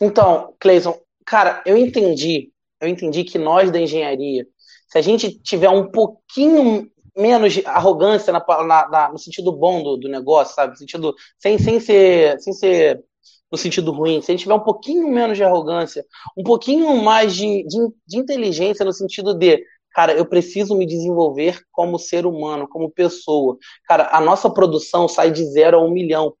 Então, Cleison, cara, eu entendi, eu entendi que nós da engenharia, se a gente tiver um pouquinho menos arrogância na, na, na, no sentido bom do, do negócio, sabe? No sentido, sem, sem, ser, sem ser no sentido ruim. Se a gente tiver um pouquinho menos de arrogância, um pouquinho mais de, de, de inteligência no sentido de, cara, eu preciso me desenvolver como ser humano, como pessoa. Cara, a nossa produção sai de zero a um milhão.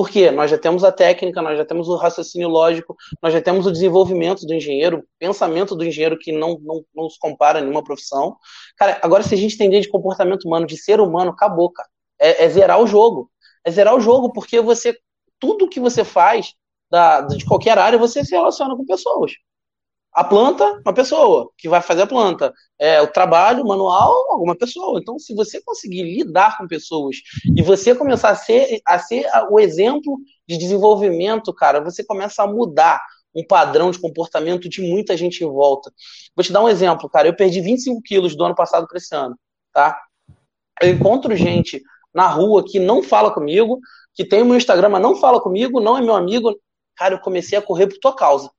Por quê? Nós já temos a técnica, nós já temos o raciocínio lógico, nós já temos o desenvolvimento do engenheiro, o pensamento do engenheiro que não, não, não se compara a nenhuma profissão. Cara, agora se a gente entender de comportamento humano, de ser humano, acabou, cara. É, é zerar o jogo. É zerar o jogo, porque você, tudo que você faz da, de qualquer área, você se relaciona com pessoas. A planta, uma pessoa que vai fazer a planta. É, o trabalho, manual, alguma pessoa. Então, se você conseguir lidar com pessoas e você começar a ser, a ser o exemplo de desenvolvimento, cara, você começa a mudar um padrão de comportamento de muita gente em volta. Vou te dar um exemplo, cara. Eu perdi 25 quilos do ano passado para esse ano, tá? Eu encontro gente na rua que não fala comigo, que tem o meu Instagram, mas não fala comigo, não é meu amigo. Cara, eu comecei a correr por tua causa.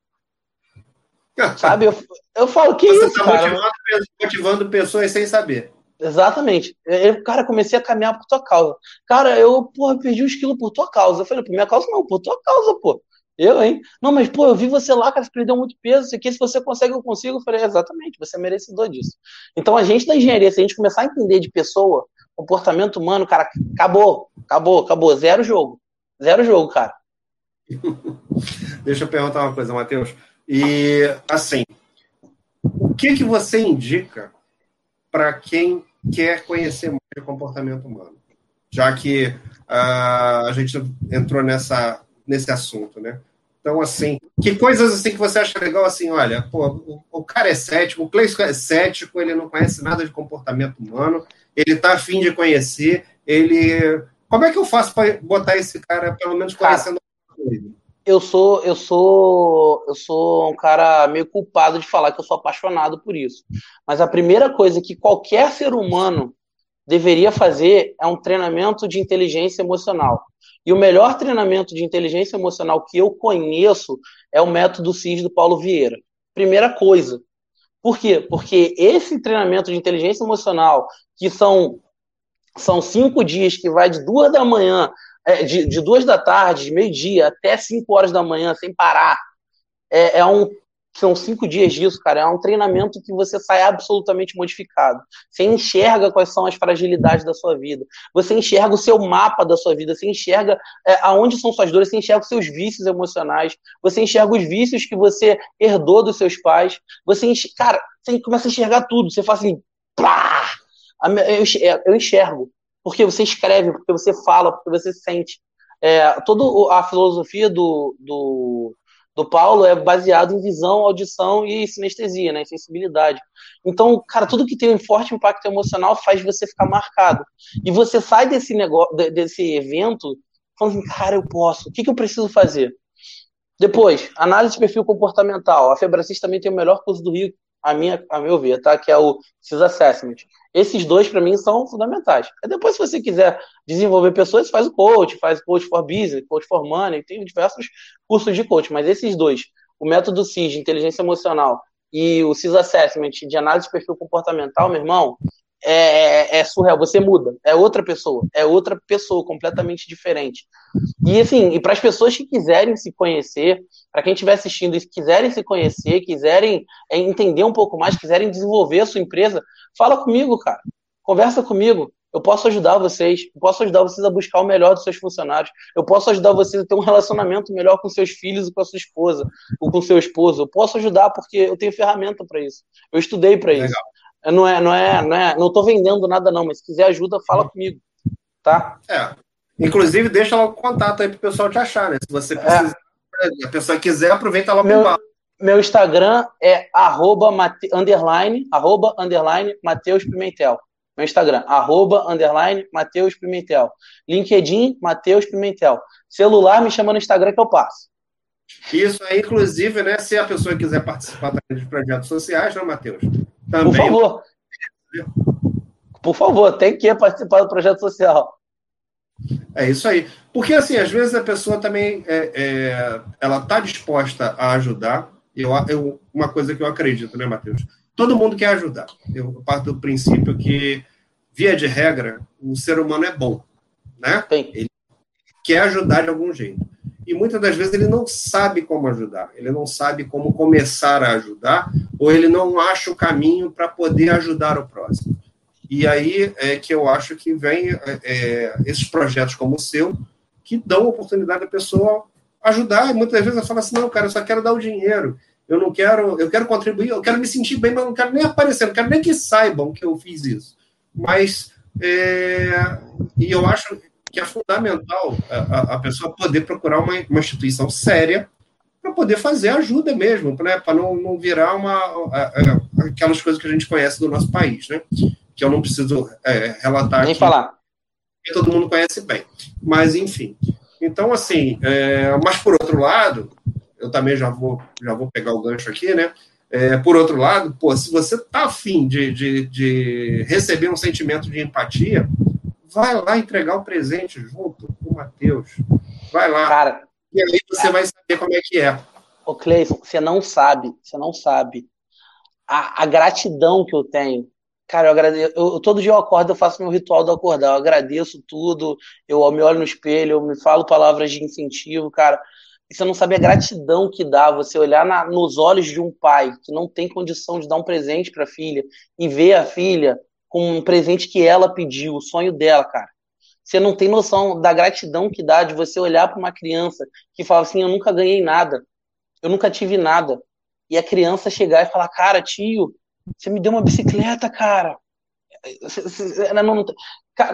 Sabe? Eu, eu falo, que Você isso, tá cara? Motivando, motivando pessoas sem saber. Exatamente. Eu, cara, comecei a caminhar por tua causa. Cara, eu, porra, perdi uns quilos por tua causa. Eu falei, por minha causa não, por tua causa, pô. Eu, hein? Não, mas, pô, eu vi você lá, cara, você perdeu muito peso, isso aqui, se você consegue, eu consigo. Eu falei, exatamente, você é merecedor disso. Então, a gente da engenharia, se a gente começar a entender de pessoa, comportamento humano, cara, acabou, acabou, acabou. Zero jogo. Zero jogo, cara. Deixa eu perguntar uma coisa, Matheus. E, assim, o que, que você indica para quem quer conhecer mais o comportamento humano? Já que uh, a gente entrou nessa, nesse assunto, né? Então, assim, que coisas assim que você acha legal, assim, olha, pô, o, o cara é cético, o Cleison é cético, ele não conhece nada de comportamento humano, ele tá afim de conhecer, ele... Como é que eu faço para botar esse cara, pelo menos, conhecendo cara, eu sou, eu sou, eu sou um cara meio culpado de falar que eu sou apaixonado por isso. Mas a primeira coisa que qualquer ser humano deveria fazer é um treinamento de inteligência emocional. E o melhor treinamento de inteligência emocional que eu conheço é o método CIS do Paulo Vieira. Primeira coisa. Por quê? Porque esse treinamento de inteligência emocional, que são, são cinco dias, que vai de duas da manhã, é, de, de duas da tarde, de meio-dia, até cinco horas da manhã, sem parar, é, é um são cinco dias disso, cara. É um treinamento que você sai absolutamente modificado. Você enxerga quais são as fragilidades da sua vida. Você enxerga o seu mapa da sua vida. Você enxerga é, aonde são suas dores. Você enxerga os seus vícios emocionais. Você enxerga os vícios que você herdou dos seus pais. Você enxerga, cara, você começa a enxergar tudo. Você faz assim, plá! Eu enxergo. Porque você escreve, porque você fala, porque você sente. É, toda a filosofia do, do do Paulo é baseado em visão, audição e sinestesia, né, sensibilidade. Então, cara, tudo que tem um forte impacto emocional faz você ficar marcado. E você sai desse negócio, desse evento, falando assim, cara, eu posso. O que, que eu preciso fazer? Depois, análise de perfil comportamental. A Febracis também tem o melhor curso do Rio, a, minha, a meu ver, tá? Que é o CIS Assessment. Esses dois, para mim, são fundamentais. E depois, se você quiser desenvolver pessoas, faz o coach, faz coach for business, coach for money, tem diversos cursos de coach, mas esses dois, o método CIS de inteligência emocional e o CIS Assessment de análise de perfil comportamental, meu irmão, é, é, é, surreal. Você muda, é outra pessoa, é outra pessoa completamente diferente. E assim, e para as pessoas que quiserem se conhecer, para quem estiver assistindo e quiserem se conhecer, quiserem é, entender um pouco mais, quiserem desenvolver a sua empresa, fala comigo, cara. Conversa comigo. Eu posso ajudar vocês, eu posso ajudar vocês a buscar o melhor dos seus funcionários, eu posso ajudar vocês a ter um relacionamento melhor com seus filhos e com a sua esposa, ou com seu esposo. Eu posso ajudar porque eu tenho ferramenta para isso. Eu estudei para isso. Não é, não é, não é, não tô vendendo nada não, mas se quiser ajuda, fala comigo, tá? É. Inclusive deixa lá o contato aí pro pessoal te achar, né? Se você precisa, é. a pessoa quiser, aproveita lá meu, meu Instagram é arroba, mate, underline, arroba, underline, Mateus Pimentel. Meu Instagram, arroba, underline, Mateus Pimentel. LinkedIn, Mateus Pimentel. Celular, me chama no Instagram que eu passo. Isso aí, inclusive, né? Se a pessoa quiser participar de projetos sociais, né, Matheus? Também. Por favor. Por favor, tem que participar do projeto social. É isso aí. Porque, assim, às vezes a pessoa também é, é ela está disposta a ajudar. Eu, eu, uma coisa que eu acredito, né, Matheus? Todo mundo quer ajudar. Eu parto do princípio que, via de regra, o ser humano é bom. Né? Ele quer ajudar de algum jeito e muitas das vezes ele não sabe como ajudar, ele não sabe como começar a ajudar, ou ele não acha o caminho para poder ajudar o próximo. E aí é que eu acho que vem é, é, esses projetos como o seu, que dão oportunidade à pessoa ajudar, e muitas vezes ela fala assim, não, cara, eu só quero dar o dinheiro, eu não quero, eu quero contribuir, eu quero me sentir bem, mas não quero nem aparecer, não quero nem que saibam que eu fiz isso. Mas, é, e eu acho que é fundamental a, a pessoa poder procurar uma, uma instituição séria para poder fazer ajuda mesmo, né? para não, não virar uma, aquelas coisas que a gente conhece do nosso país, né? que eu não preciso é, relatar Nem aqui, falar. que todo mundo conhece bem. Mas, enfim. Então, assim, é, mas por outro lado, eu também já vou, já vou pegar o gancho aqui, né? É, por outro lado, pô, se você tá afim de, de, de receber um sentimento de empatia, vai lá entregar o presente junto com o Matheus. Vai lá. Cara, e aí você vai saber como é que é. Ô, Cleison, você não sabe, você não sabe a, a gratidão que eu tenho. Cara, eu agradeço. Eu, todo dia eu acordo, eu faço meu ritual do acordar. Eu agradeço tudo, eu me olho no espelho, eu me falo palavras de incentivo, cara. você não sabe a gratidão que dá você olhar na, nos olhos de um pai que não tem condição de dar um presente para a filha e ver a filha com um presente que ela pediu, o sonho dela, cara. Você não tem noção da gratidão que dá de você olhar para uma criança que fala assim: Eu nunca ganhei nada, eu nunca tive nada. E a criança chegar e falar: Cara, tio, você me deu uma bicicleta, cara.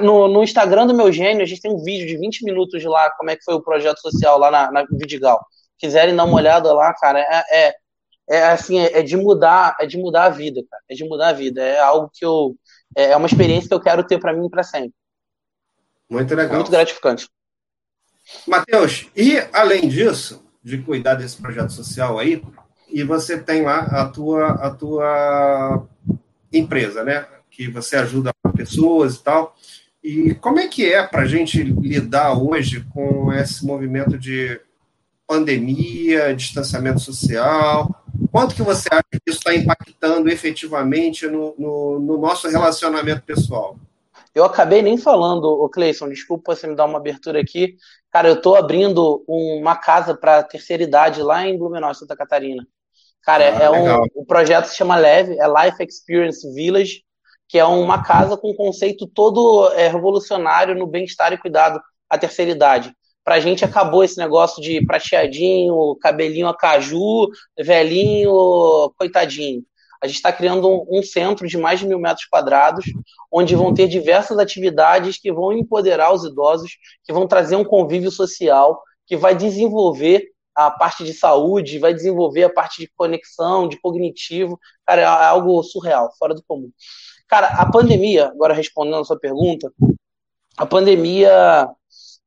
No, no, Instagram do meu gênio, a gente tem um vídeo de 20 minutos de lá, como é que foi o projeto social lá na, na Vidigal. Quiserem dar uma olhada lá, cara, é, é, é assim, é, é, de mudar, é de mudar a vida, cara. É de mudar a vida. É algo que eu. É, é uma experiência que eu quero ter para mim para sempre. Muito legal. Muito gratificante. Matheus, e além disso, de cuidar desse projeto social aí, e você tem lá a tua, a tua empresa, né? Que você ajuda pessoas e tal. E como é que é para a gente lidar hoje com esse movimento de pandemia, distanciamento social? Quanto que você acha que isso está impactando efetivamente no, no, no nosso relacionamento pessoal? Eu acabei nem falando, o Cleison, desculpa você me dar uma abertura aqui. Cara, eu estou abrindo uma casa para terceira idade lá em Blumenau, Santa Catarina. Cara, ah, é um, o projeto se chama Leve, é Life Experience Village, que é uma casa com um conceito todo é, revolucionário no bem-estar e cuidado à terceira idade. Pra gente acabou esse negócio de prateadinho, cabelinho a caju, velhinho, coitadinho. A gente está criando um, um, centro de mais de mil metros quadrados, onde vão ter diversas atividades que vão empoderar os idosos, que vão trazer um convívio social, que vai desenvolver a parte de saúde, vai desenvolver a parte de conexão, de cognitivo. Cara, é algo surreal, fora do comum. Cara, a pandemia, agora respondendo a sua pergunta, a pandemia,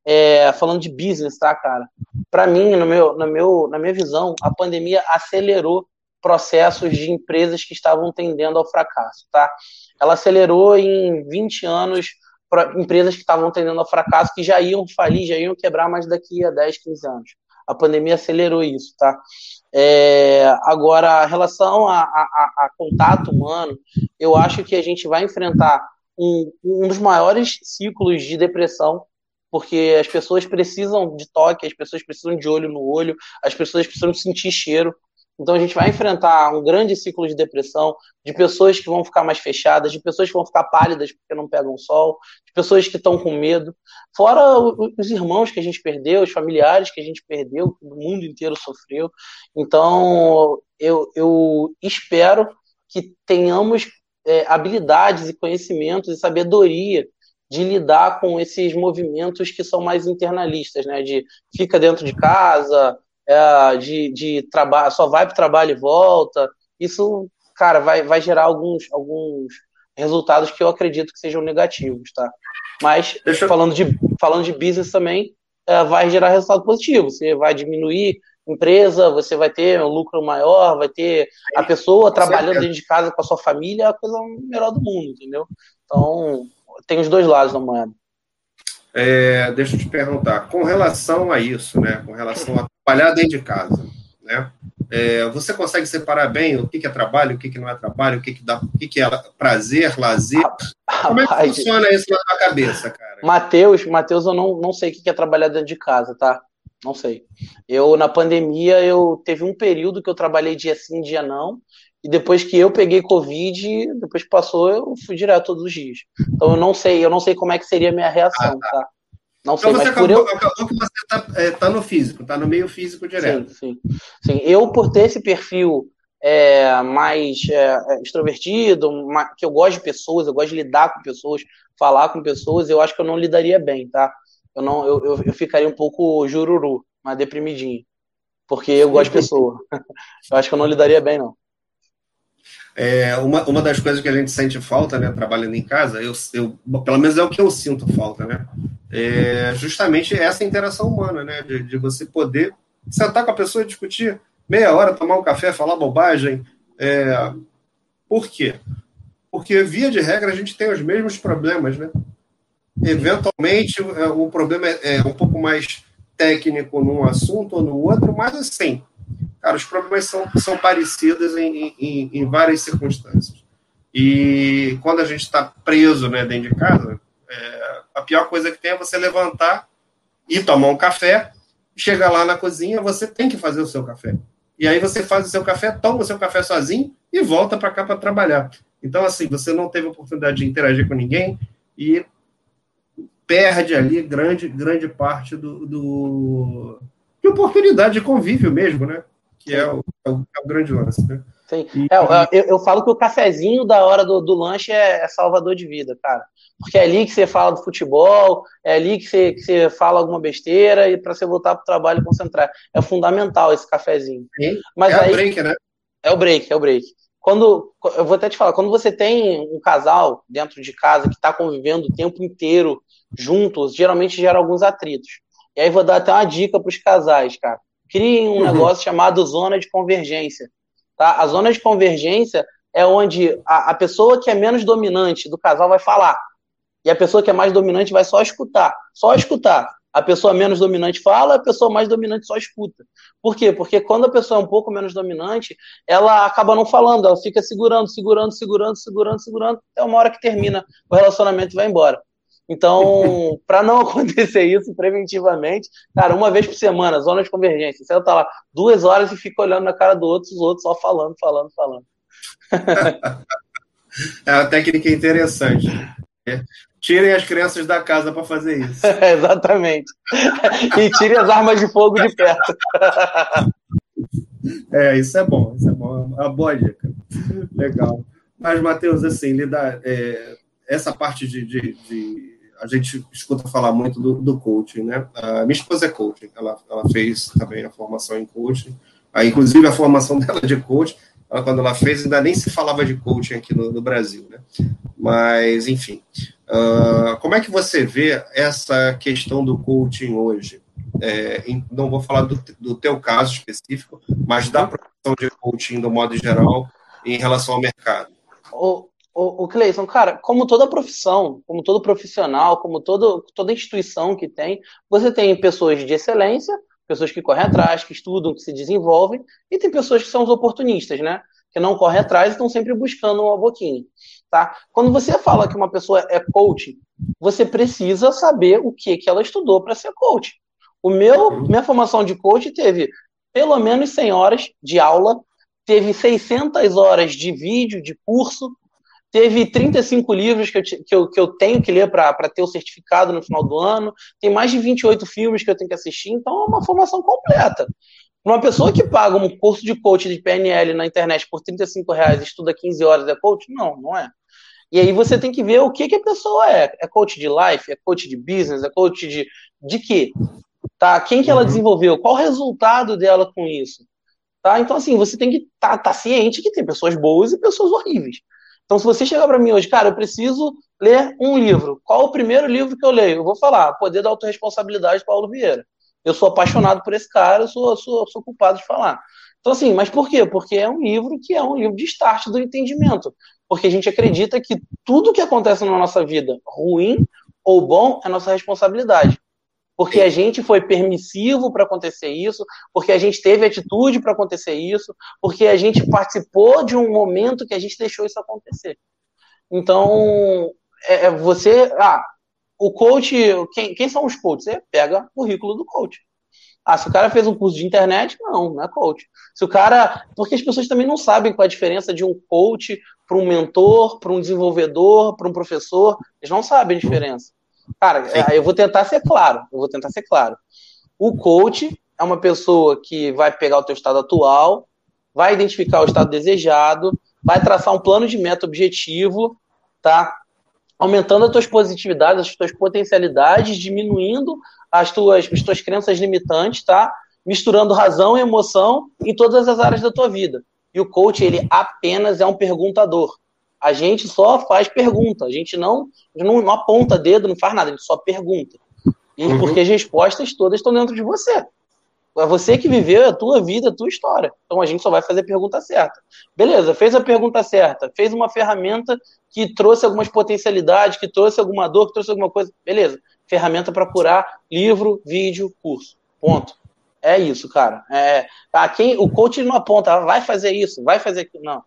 é, falando de business, tá, cara? Para mim, no meu, no meu, na minha visão, a pandemia acelerou processos de empresas que estavam tendendo ao fracasso, tá? Ela acelerou em 20 anos empresas que estavam tendendo ao fracasso, que já iam falir, já iam quebrar mais daqui a 10, 15 anos. A pandemia acelerou isso, tá? É, agora, relação a, a, a, contato humano, eu acho que a gente vai enfrentar um, um dos maiores ciclos de depressão porque as pessoas precisam de toque, as pessoas precisam de olho no olho, as pessoas precisam sentir cheiro. Então a gente vai enfrentar um grande ciclo de depressão, de pessoas que vão ficar mais fechadas, de pessoas que vão ficar pálidas porque não pegam sol, de pessoas que estão com medo, fora os irmãos que a gente perdeu, os familiares que a gente perdeu, que o mundo inteiro sofreu. Então eu, eu espero que tenhamos é, habilidades e conhecimentos e sabedoria de lidar com esses movimentos que são mais internalistas, né? De fica dentro de casa, é, de, de trabalho, só vai para o trabalho e volta. Isso, cara, vai, vai gerar alguns, alguns resultados que eu acredito que sejam negativos, tá? Mas Deixa... falando, de, falando de business também, é, vai gerar resultado positivo. Você vai diminuir empresa, você vai ter um lucro maior, vai ter a pessoa trabalhando dentro de casa com a sua família, é a coisa melhor do mundo, entendeu? Então, tem os dois lados da moeda. É, deixa eu te perguntar, com relação a isso, né, com relação a trabalhar dentro de casa, né, é, você consegue separar bem o que, que é trabalho, o que, que não é trabalho, o que, que, dá, o que, que é prazer, lazer? Como é que funciona isso na tua cabeça, cara? Matheus, Mateus, eu não, não sei o que é trabalhar dentro de casa, tá? Não sei. Eu, na pandemia, eu teve um período que eu trabalhei dia sim, dia não, e depois que eu peguei Covid, depois que passou, eu fui direto todos os dias. Então eu não sei, eu não sei como é que seria a minha reação, ah, tá. tá? Não então sei, você acabou, eu... acabou que você está é, tá no físico, está no meio físico direto. Sim, sim. sim. Eu, por ter esse perfil é, mais é, é extrovertido, que eu gosto de pessoas, eu gosto de lidar com pessoas, falar com pessoas, eu acho que eu não lidaria bem, tá? Eu, não, eu, eu, eu ficaria um pouco jururu, mais deprimidinho. Porque eu gosto de pessoa. eu acho que eu não lidaria bem, não. É, uma, uma das coisas que a gente sente falta, né, trabalhando em casa, eu, eu, pelo menos é o que eu sinto falta, né, é justamente essa interação humana, né, de, de você poder sentar com a pessoa e discutir meia hora, tomar um café, falar bobagem. É, por quê? Porque, via de regra, a gente tem os mesmos problemas, né? Eventualmente, é, o problema é, é um pouco mais técnico num assunto ou no outro, mas assim, Cara, os problemas são, são parecidos em, em, em várias circunstâncias. E quando a gente está preso né, dentro de casa, é, a pior coisa que tem é você levantar e tomar um café, chega lá na cozinha, você tem que fazer o seu café. E aí você faz o seu café, toma o seu café sozinho e volta para cá para trabalhar. Então, assim, você não teve oportunidade de interagir com ninguém e perde ali grande, grande parte do, do de oportunidade de convívio mesmo, né? Que é o, é o, é o grande lance, né? Sim. É, eu, eu, falo que o cafezinho da hora do, do lanche é, é, salvador de vida, cara. Porque é ali que você fala do futebol, é ali que você, que você fala alguma besteira e para você voltar para o trabalho e concentrar. É fundamental esse cafezinho. Sim. Mas é aí, o break, né? É o break, é o break. Quando, eu vou até te falar, quando você tem um casal dentro de casa que está convivendo o tempo inteiro juntos, geralmente gera alguns atritos. E aí vou dar até uma dica para os casais, cara. Criem um uhum. negócio chamado zona de convergência Tá? A zona de convergência é onde a, a pessoa que é menos dominante do casal vai falar. E a pessoa que é mais dominante vai só escutar. Só escutar. A pessoa menos dominante fala, a pessoa mais dominante só escuta. Por quê? Porque quando a pessoa é um pouco menos dominante, ela acaba não falando, ela fica segurando, segurando, segurando, segurando, segurando, até uma hora que termina o relacionamento e vai embora. Então, para não acontecer isso preventivamente, cara, uma vez por semana, zona de convergência, você tá lá duas horas e fica olhando na cara do outro, os outros só falando, falando, falando. é uma técnica interessante. Tirem as crianças da casa para fazer isso. exatamente. E tirem as armas de fogo de perto. é, isso é bom, isso é bom. É uma boa dica. Legal. Mas, Matheus, assim, lidar, é, essa parte de, de, de a gente escuta falar muito do, do coaching, né? A minha esposa é coaching, ela, ela fez também a formação em coaching, a, inclusive a formação dela de coaching, ela, quando ela fez, ainda nem se falava de coaching aqui no, no Brasil, né? Mas, enfim, uh, como é que você vê essa questão do coaching hoje? É, em, não vou falar do, do teu caso específico, mas da profissão de coaching do modo geral em relação ao mercado. O, o Cleison, cara, como toda profissão, como todo profissional, como todo, toda instituição que tem, você tem pessoas de excelência, pessoas que correm atrás, que estudam, que se desenvolvem, e tem pessoas que são os oportunistas, né? Que não correm atrás e estão sempre buscando uma boquinha, tá? Quando você fala que uma pessoa é coach, você precisa saber o que, que ela estudou para ser coach. O meu, minha formação de coach teve pelo menos 100 horas de aula, teve 600 horas de vídeo, de curso, Teve 35 livros que eu, que eu, que eu tenho que ler para ter o certificado no final do ano. Tem mais de 28 filmes que eu tenho que assistir. Então é uma formação completa. Uma pessoa que paga um curso de coach de PNL na internet por 35 reais e estuda 15 horas é coach? Não, não é. E aí você tem que ver o que, que a pessoa é. É coach de life? É coach de business? É coach de, de quê? Tá? Quem que ela uhum. desenvolveu? Qual o resultado dela com isso? Tá? Então, assim, você tem que estar tá, tá ciente que tem pessoas boas e pessoas horríveis. Então, se você chegar para mim hoje, cara, eu preciso ler um livro. Qual o primeiro livro que eu leio? Eu vou falar, Poder da Autoresponsabilidade, Paulo Vieira. Eu sou apaixonado por esse cara, eu sou, sou, sou culpado de falar. Então, assim, mas por quê? Porque é um livro que é um livro de start do entendimento. Porque a gente acredita que tudo que acontece na nossa vida, ruim ou bom, é nossa responsabilidade porque a gente foi permissivo para acontecer isso, porque a gente teve atitude para acontecer isso, porque a gente participou de um momento que a gente deixou isso acontecer. Então, é, é você. Ah, o coach. Quem, quem são os coaches? Você pega o currículo do coach. Ah, se o cara fez um curso de internet, não, não é coach. Se o cara. Porque as pessoas também não sabem qual é a diferença de um coach para um mentor, para um desenvolvedor, para um professor. Eles não sabem a diferença. Cara, Sim. eu vou tentar ser claro. Eu vou tentar ser claro. O coach é uma pessoa que vai pegar o teu estado atual, vai identificar o estado desejado, vai traçar um plano de meta objetivo, tá? Aumentando as tuas positividades, as tuas potencialidades, diminuindo as tuas, as tuas crenças limitantes, tá? Misturando razão e emoção em todas as áreas da tua vida. E o coach, ele apenas é um perguntador. A gente só faz pergunta, a gente não, não, não aponta dedo, não faz nada, a gente só pergunta. E uhum. porque as respostas todas estão dentro de você. É você que viveu a tua vida, a tua história. Então a gente só vai fazer a pergunta certa. Beleza, fez a pergunta certa, fez uma ferramenta que trouxe algumas potencialidades, que trouxe alguma dor, que trouxe alguma coisa. Beleza, ferramenta para curar livro, vídeo, curso. Ponto. É isso, cara. É, a quem, o coach não aponta, ah, vai fazer isso, vai fazer aquilo. Não.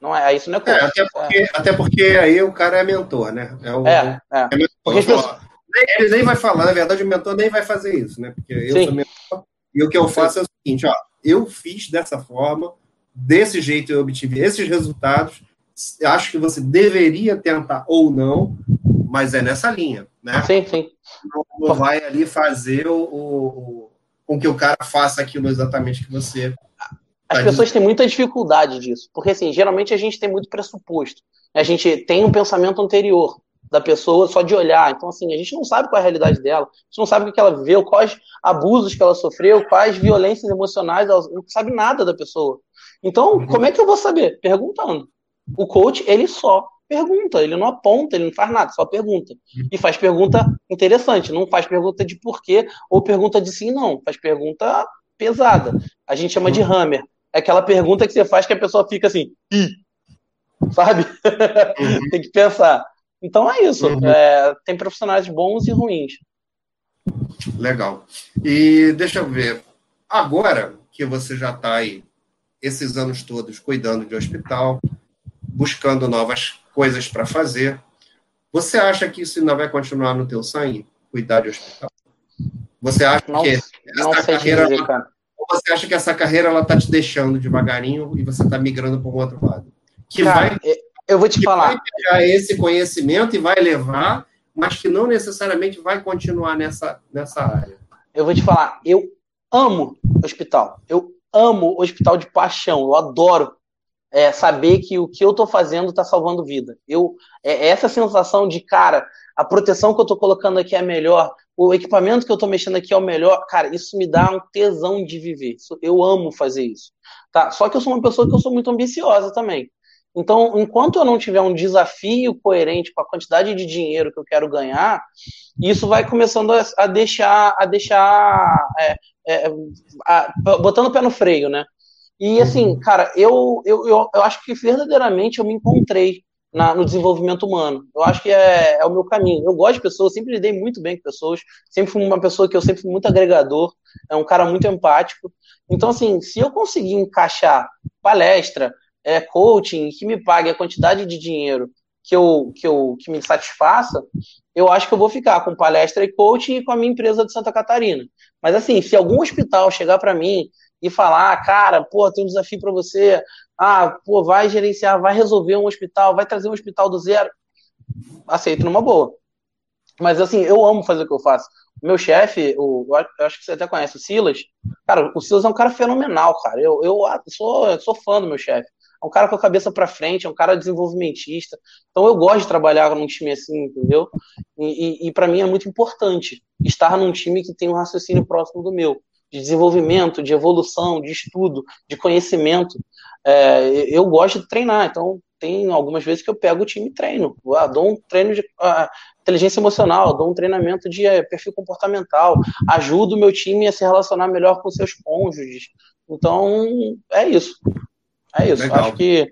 Não é, isso não é coach. É, até, porque, é. até porque aí o cara é mentor, né? É, o, é, é. é mentor, ele nem vai falar, na verdade, o mentor nem vai fazer isso, né? Porque eu Sim. sou mentor, e o que eu faço Sim. é o seguinte, ó, eu fiz dessa forma, desse jeito eu obtive esses resultados, acho que você deveria tentar ou não, mas é nessa linha, né? Sim, sim. Não, vai ali fazer o, o, com que o cara faça aquilo exatamente que você. As pessoas têm muita dificuldade disso, porque assim, geralmente a gente tem muito pressuposto. A gente tem um pensamento anterior da pessoa só de olhar. Então, assim, a gente não sabe qual é a realidade dela, a gente não sabe o que ela viveu, quais abusos que ela sofreu, quais violências emocionais, ela não sabe nada da pessoa. Então, uhum. como é que eu vou saber? Perguntando. O coach, ele só pergunta, ele não aponta, ele não faz nada, só pergunta. Uhum. E faz pergunta interessante, não faz pergunta de porquê ou pergunta de sim não, faz pergunta pesada. A gente chama de uhum. hammer. É aquela pergunta que você faz que a pessoa fica assim, Ih! sabe? Uhum. Tem que pensar. Então é isso. Uhum. É, tem profissionais bons e ruins. Legal. E deixa eu ver. Agora que você já está aí esses anos todos cuidando de hospital, buscando novas coisas para fazer, você acha que isso ainda vai continuar no teu sangue? Cuidar de hospital? Você acha não, que essa carreira dizer, ou você acha que essa carreira ela tá te deixando devagarinho e você está migrando para um outro lado? Que cara, vai é, eu vou te falar. Vai pegar esse conhecimento e vai levar, mas que não necessariamente vai continuar nessa, nessa área. Eu vou te falar, eu amo hospital. Eu amo hospital de paixão. Eu adoro é, saber que o que eu estou fazendo está salvando vida. Eu, é, essa sensação de, cara, a proteção que eu estou colocando aqui é melhor, o equipamento que eu estou mexendo aqui é o melhor, cara, isso me dá um tesão de viver. Eu amo fazer isso. Tá? Só que eu sou uma pessoa que eu sou muito ambiciosa também. Então, enquanto eu não tiver um desafio coerente com a quantidade de dinheiro que eu quero ganhar, isso vai começando a, deixar, a deixar, é, é, a, botando o pé no freio, né? E assim, uhum. cara, eu, eu, eu, eu acho que verdadeiramente eu me encontrei na, no desenvolvimento humano. Eu acho que é, é, o meu caminho. Eu gosto de pessoas, sempre lidei muito bem com pessoas, sempre fui uma pessoa que eu sempre fui muito agregador, é um cara muito empático. Então, assim, se eu conseguir encaixar palestra, é, coaching que me pague a quantidade de dinheiro que eu, que eu que me satisfaça, eu acho que eu vou ficar com palestra e coaching e com a minha empresa de Santa Catarina. Mas assim, se algum hospital chegar para mim e falar, cara, pô, tem um desafio para você, ah, pô, vai gerenciar, vai resolver um hospital, vai trazer um hospital do zero, aceito numa boa. Mas assim, eu amo fazer o que eu faço. Meu chefe, o, eu acho que você até conhece o Silas. Cara, o Silas é um cara fenomenal, cara. Eu, eu sou, sou fã do meu chefe é um cara com a cabeça para frente, é um cara desenvolvimentista. Então eu gosto de trabalhar num time assim, entendeu? E, e, e para mim é muito importante estar num time que tem um raciocínio próximo do meu, de desenvolvimento, de evolução, de estudo, de conhecimento. É, eu gosto de treinar, então tem algumas vezes que eu pego o time e treino. Ah, dou um treino de ah, inteligência emocional, dou um treinamento de é, perfil comportamental, ajudo o meu time a se relacionar melhor com seus cônjuges. Então, é isso. É isso. Legal. Acho que,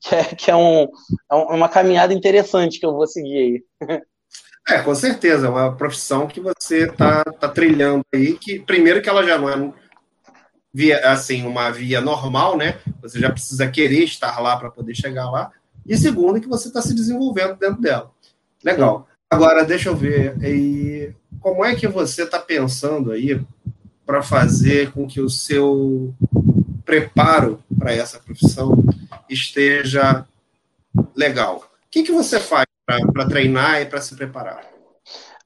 que, é, que é, um, é uma caminhada interessante que eu vou seguir aí. É, com certeza, é uma profissão que você está tá trilhando aí, que primeiro que ela já não é via, assim, uma via normal, né? Você já precisa querer estar lá para poder chegar lá. E segundo, que você está se desenvolvendo dentro dela. Legal. Agora, deixa eu ver. E como é que você está pensando aí para fazer com que o seu preparo para essa profissão esteja legal. O que, que você faz para treinar e para se preparar?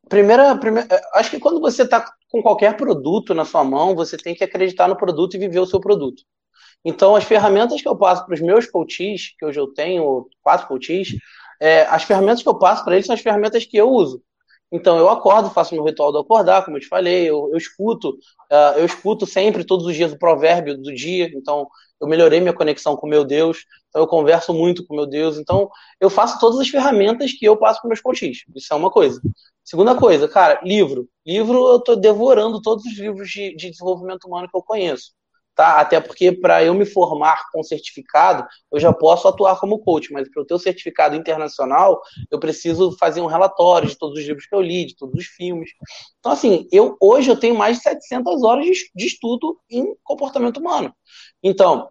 Primeira, primeira, acho que quando você está com qualquer produto na sua mão, você tem que acreditar no produto e viver o seu produto. Então, as ferramentas que eu passo para os meus coaches, que hoje eu tenho quatro coaches, é, as ferramentas que eu passo para eles são as ferramentas que eu uso. Então eu acordo, faço meu ritual do acordar, como eu te falei, eu, eu escuto, uh, eu escuto sempre todos os dias o provérbio do dia, então eu melhorei minha conexão com meu Deus, eu converso muito com meu Deus, então eu faço todas as ferramentas que eu passo para meus coaches. Isso é uma coisa. Segunda coisa, cara, livro. Livro eu estou devorando todos os livros de, de desenvolvimento humano que eu conheço tá? Até porque para eu me formar com certificado, eu já posso atuar como coach, mas para eu ter o certificado internacional, eu preciso fazer um relatório de todos os livros que eu li, de todos os filmes. Então, assim, eu hoje eu tenho mais de 700 horas de, de estudo em comportamento humano. Então,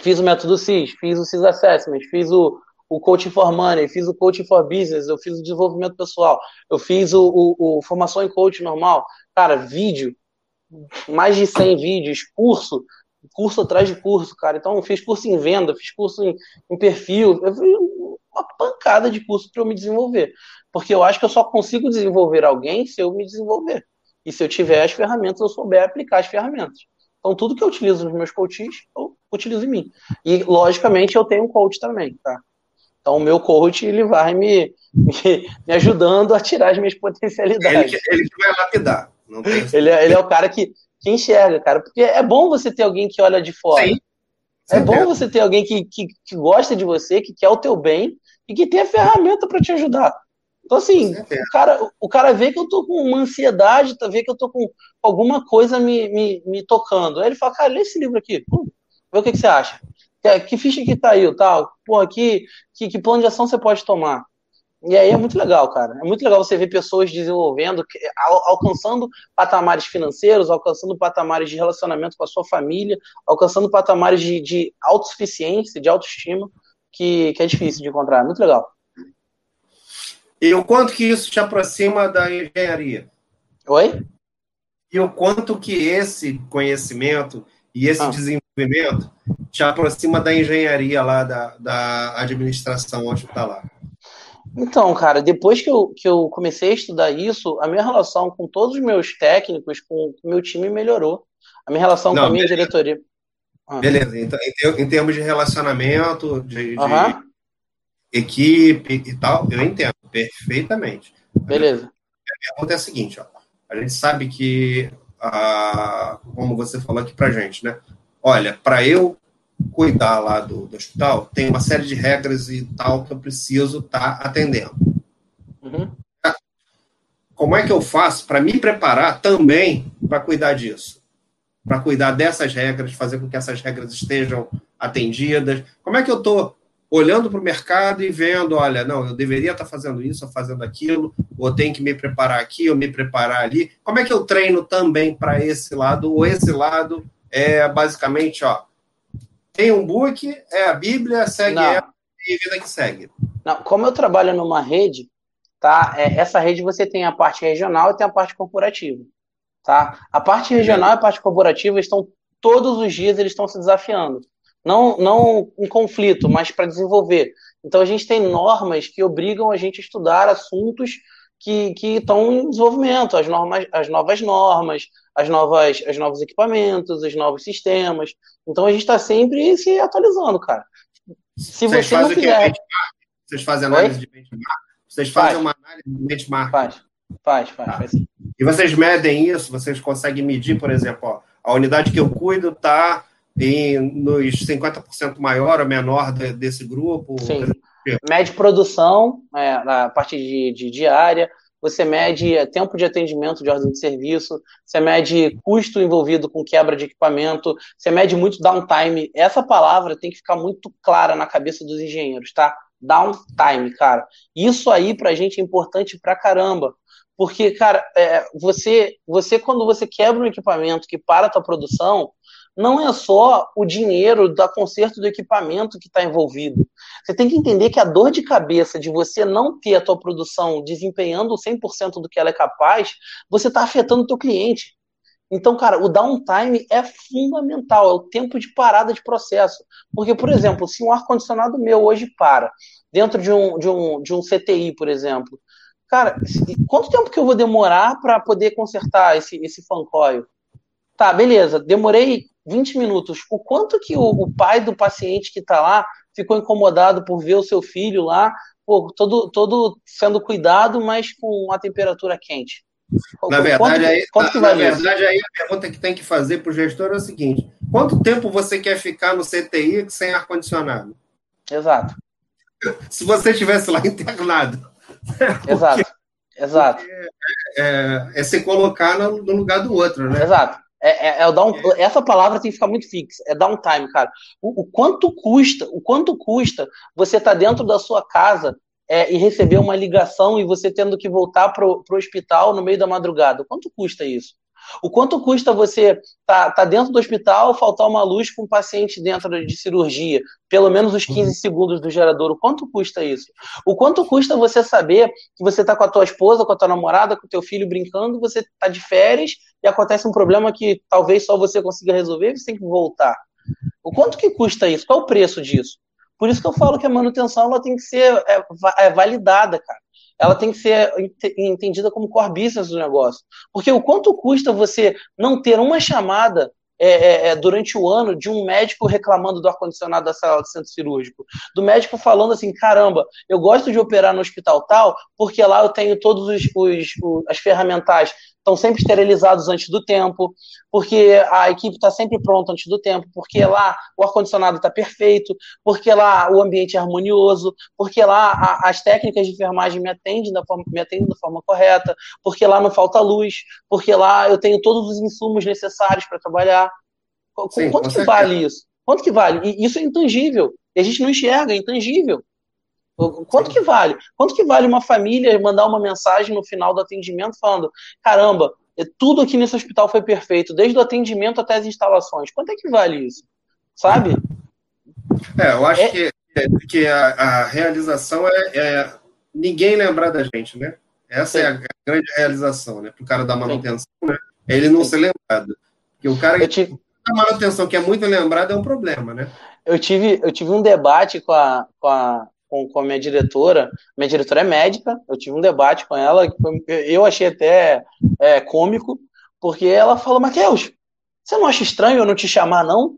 fiz o método CIS, fiz o CIS Assessment, fiz o, o Coaching for Money, fiz o Coaching for Business, eu fiz o desenvolvimento pessoal, eu fiz o, o, o formação em coach normal. Cara, vídeo, mais de 100 vídeos, curso, curso atrás de curso, cara. Então, fiz curso em venda, fiz curso em, em perfil, eu fiz uma pancada de curso para eu me desenvolver. Porque eu acho que eu só consigo desenvolver alguém se eu me desenvolver. E se eu tiver as ferramentas, eu souber aplicar as ferramentas. Então, tudo que eu utilizo nos meus coaches, eu utilizo em mim. E, logicamente, eu tenho um coach também, tá? Então, o meu coach, ele vai me, me, me ajudando a tirar as minhas potencialidades. Ele, ele vai lapidar. ele, é, ele é o cara que, que enxerga, cara. Porque é bom você ter alguém que olha de fora. Sim. É bom você ter alguém que, que, que, gosta de você, que quer o teu bem e que tem a ferramenta para te ajudar. Então, assim, o cara, o cara vê que eu tô com uma ansiedade, tá, vê que eu tô com alguma coisa me, me, me tocando. Aí ele fala, cara, lê esse livro aqui, vê o que, que você acha. Que, que ficha que tá aí, tal, pô, aqui, que, que plano de ação você pode tomar. E aí é muito legal, cara. É muito legal você ver pessoas desenvolvendo, alcançando patamares financeiros, alcançando patamares de relacionamento com a sua família, alcançando patamares de, de autossuficiência, de autoestima, que, que é difícil de encontrar. Muito legal. E o quanto que isso te aproxima da engenharia? Oi? E o quanto que esse conhecimento e esse ah. desenvolvimento te aproxima da engenharia lá, da, da administração onde está lá? Então, cara, depois que eu, que eu comecei a estudar isso, a minha relação com todos os meus técnicos, com o meu time melhorou. A minha relação Não, com a minha beleza. diretoria. Ah. Beleza, então, em, termos de relacionamento, de, de equipe e tal, eu entendo perfeitamente. Beleza. A pergunta é a seguinte, ó. A gente sabe que, ah, como você falou aqui pra gente, né? Olha, para eu cuidar lá do, do, hospital, tem uma série de regras e tal que eu preciso estar tá atendendo. Uhum. Como é que eu faço para me preparar também para cuidar disso? Para cuidar dessas regras, fazer com que essas regras estejam atendidas? Como é que eu estou olhando para o mercado e vendo, olha, não, eu deveria estar tá fazendo isso, ou fazendo aquilo, ou tenho que me preparar aqui, ou me preparar ali. Como é que eu treino também para esse lado? Ou esse lado é basicamente, ó, tem um book, é a Bíblia, segue Não. ela e vida que segue. Não, como eu trabalho numa rede, tá? É, essa rede você tem a parte regional e tem a parte corporativa, tá? A parte regional e a parte corporativa estão todos os dias eles estão se desafiando. Não, não em conflito, mas para desenvolver. Então a gente tem normas que obrigam a gente a estudar assuntos que, que estão em desenvolvimento, as, normas, as novas normas, as novas, os novos equipamentos, os novos sistemas. Então a gente está sempre se atualizando, cara. Se Vocês você não fizer... Vocês fazem análise Oi? de benchmark? Vocês fazem faz. uma análise de benchmark? Faz, faz, faz. Ah. faz. E vocês medem isso? Vocês conseguem medir, por exemplo, ó, a unidade que eu cuido está nos 50% maior ou menor de, desse grupo? Sim. Mede produção, é, a parte de, de diária, você mede tempo de atendimento de ordem de serviço, você mede custo envolvido com quebra de equipamento, você mede muito downtime. Essa palavra tem que ficar muito clara na cabeça dos engenheiros, tá? Downtime, cara. Isso aí pra gente é importante pra caramba. Porque, cara, é, você, você, quando você quebra um equipamento que para a tua produção, não é só o dinheiro da conserto do equipamento que está envolvido. Você tem que entender que a dor de cabeça de você não ter a tua produção desempenhando 100% do que ela é capaz, você está afetando o teu cliente. Então, cara, o downtime é fundamental, é o tempo de parada de processo. Porque, por exemplo, se um ar-condicionado meu hoje para, dentro de um, de, um, de um CTI, por exemplo, cara, quanto tempo que eu vou demorar para poder consertar esse, esse fan coil? Tá, beleza, demorei 20 minutos. O quanto que o, o pai do paciente que está lá ficou incomodado por ver o seu filho lá, pô, todo, todo sendo cuidado, mas com a temperatura quente? Na verdade, quanto, aí, quanto na, na verdade aí a pergunta que tem que fazer para o gestor é o seguinte: quanto tempo você quer ficar no CTI sem ar-condicionado? Exato. Se você estivesse lá internado. Exato. Exato. É, é, é, se colocar no, no lugar do outro, né? Exato. É, é, é o down, essa palavra tem que ficar muito fixa, é downtime, cara. O, o quanto custa, o quanto custa você estar tá dentro da sua casa é, e receber uma ligação e você tendo que voltar pro, pro hospital no meio da madrugada? Quanto custa isso? O quanto custa você tá, tá dentro do hospital, faltar uma luz com um paciente dentro de cirurgia, pelo menos os 15 uhum. segundos do gerador, o quanto custa isso? O quanto custa você saber que você tá com a tua esposa, com a tua namorada, com o teu filho brincando, você tá de férias e acontece um problema que talvez só você consiga resolver e você tem que voltar. O quanto que custa isso? Qual o preço disso? Por isso que eu falo que a manutenção ela tem que ser é, é validada, cara ela tem que ser entendida como core business do negócio. Porque o quanto custa você não ter uma chamada é, é, é, durante o ano de um médico reclamando do ar-condicionado da sala de centro cirúrgico, do médico falando assim, caramba, eu gosto de operar no hospital tal, porque lá eu tenho os as ferramentais estão sempre esterilizados antes do tempo, porque a equipe está sempre pronta antes do tempo, porque lá o ar-condicionado está perfeito, porque lá o ambiente é harmonioso, porque lá a, as técnicas de enfermagem me atendem, da forma, me atendem da forma correta, porque lá não falta luz, porque lá eu tenho todos os insumos necessários para trabalhar. Sim, Quanto que vale isso? Quanto que vale? E isso é intangível. E a gente não enxerga, é intangível. Quanto que vale? Quanto que vale uma família mandar uma mensagem no final do atendimento falando: caramba, é, tudo aqui nesse hospital foi perfeito, desde o atendimento até as instalações. Quanto é que vale isso? Sabe? É, eu acho é... que, que a, a realização é, é, ninguém lembrar da gente, né? Essa Sim. é a grande realização, né? Para o cara da manutenção, né? Ele não Sim. ser lembrado. Porque o cara que da manutenção que é muito lembrado é um problema, né? Eu tive, eu tive um debate com a, com a com, com a minha diretora. Minha diretora é médica, eu tive um debate com ela, eu achei até é, cômico, porque ela falou, Matheus, você não acha estranho eu não te chamar, não?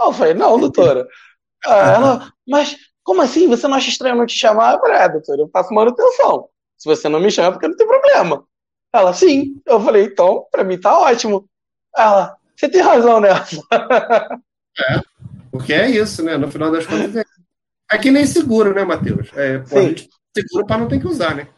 Eu falei, não, doutora. Ela, mas como assim? Você não acha estranho eu não te chamar? Eu falei, é, doutora, eu faço manutenção. Se você não me chama, é porque não tem problema. Ela, sim. Eu falei, então, pra mim tá ótimo. Ela, você tem razão nessa. É, porque é isso, né? No final das contas é é que nem seguro, né, Matheus? É, pô, a gente seguro para não ter que usar, né?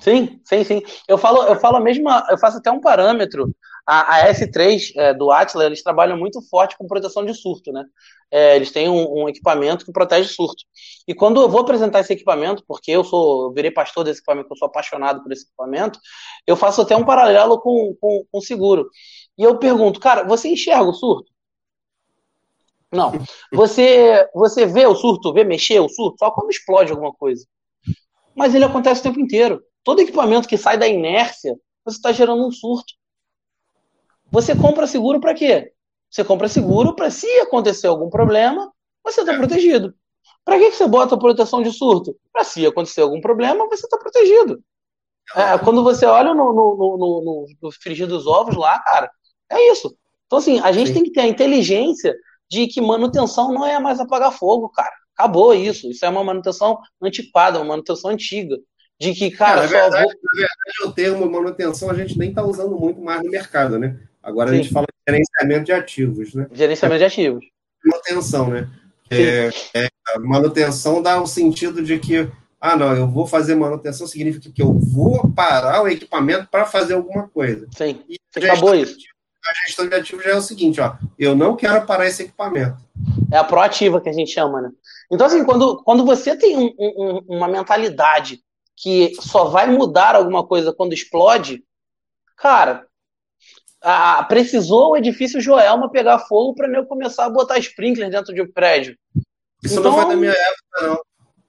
Sim, sim, sim. Eu falo, eu falo a mesma, eu faço até um parâmetro. A, a S3 é, do Atlas, eles trabalham muito forte com proteção de surto, né? É, eles têm um, um, equipamento que protege surto. E quando eu vou apresentar esse equipamento, porque eu sou, eu virei pastor desse equipamento, eu sou apaixonado por esse equipamento, eu faço até um paralelo com, com, com seguro. E eu pergunto, cara, você enxerga o surto? Não. Você, você vê o surto, vê mexer o surto só quando explode alguma coisa. Mas ele acontece o tempo inteiro. Todo equipamento que sai da inércia, você está gerando um surto. Você compra seguro para quê? Você compra seguro para se acontecer algum problema, você está protegido. Para que, que você bota proteção de surto? Para se acontecer algum problema, você está protegido. É, quando você olha no, no, no, no, frigir dos ovos lá, cara, é isso. Então, assim, a gente Sim. tem que ter a inteligência de que manutenção não é mais apagar fogo, cara. Acabou isso. Isso é uma manutenção antiquada, uma manutenção antiga. De que, cara, é, na, verdade, vou... na verdade, o termo manutenção a gente nem está usando muito mais no mercado, né? Agora Sim. a gente fala de gerenciamento de ativos, né? Gerenciamento de ativos. Manutenção, né? É, é, manutenção dá o sentido de que, ah, não, eu vou fazer manutenção significa que eu vou parar o equipamento para fazer alguma coisa. Sim, e acabou isso a gestão de ativos já é o seguinte, ó, eu não quero parar esse equipamento. É a proativa que a gente chama, né? Então, assim, quando, quando você tem um, um, uma mentalidade que só vai mudar alguma coisa quando explode, cara, a, precisou o edifício Joelma pegar fogo para eu começar a botar sprinkler dentro de um prédio. Isso então, não foi da minha época, não.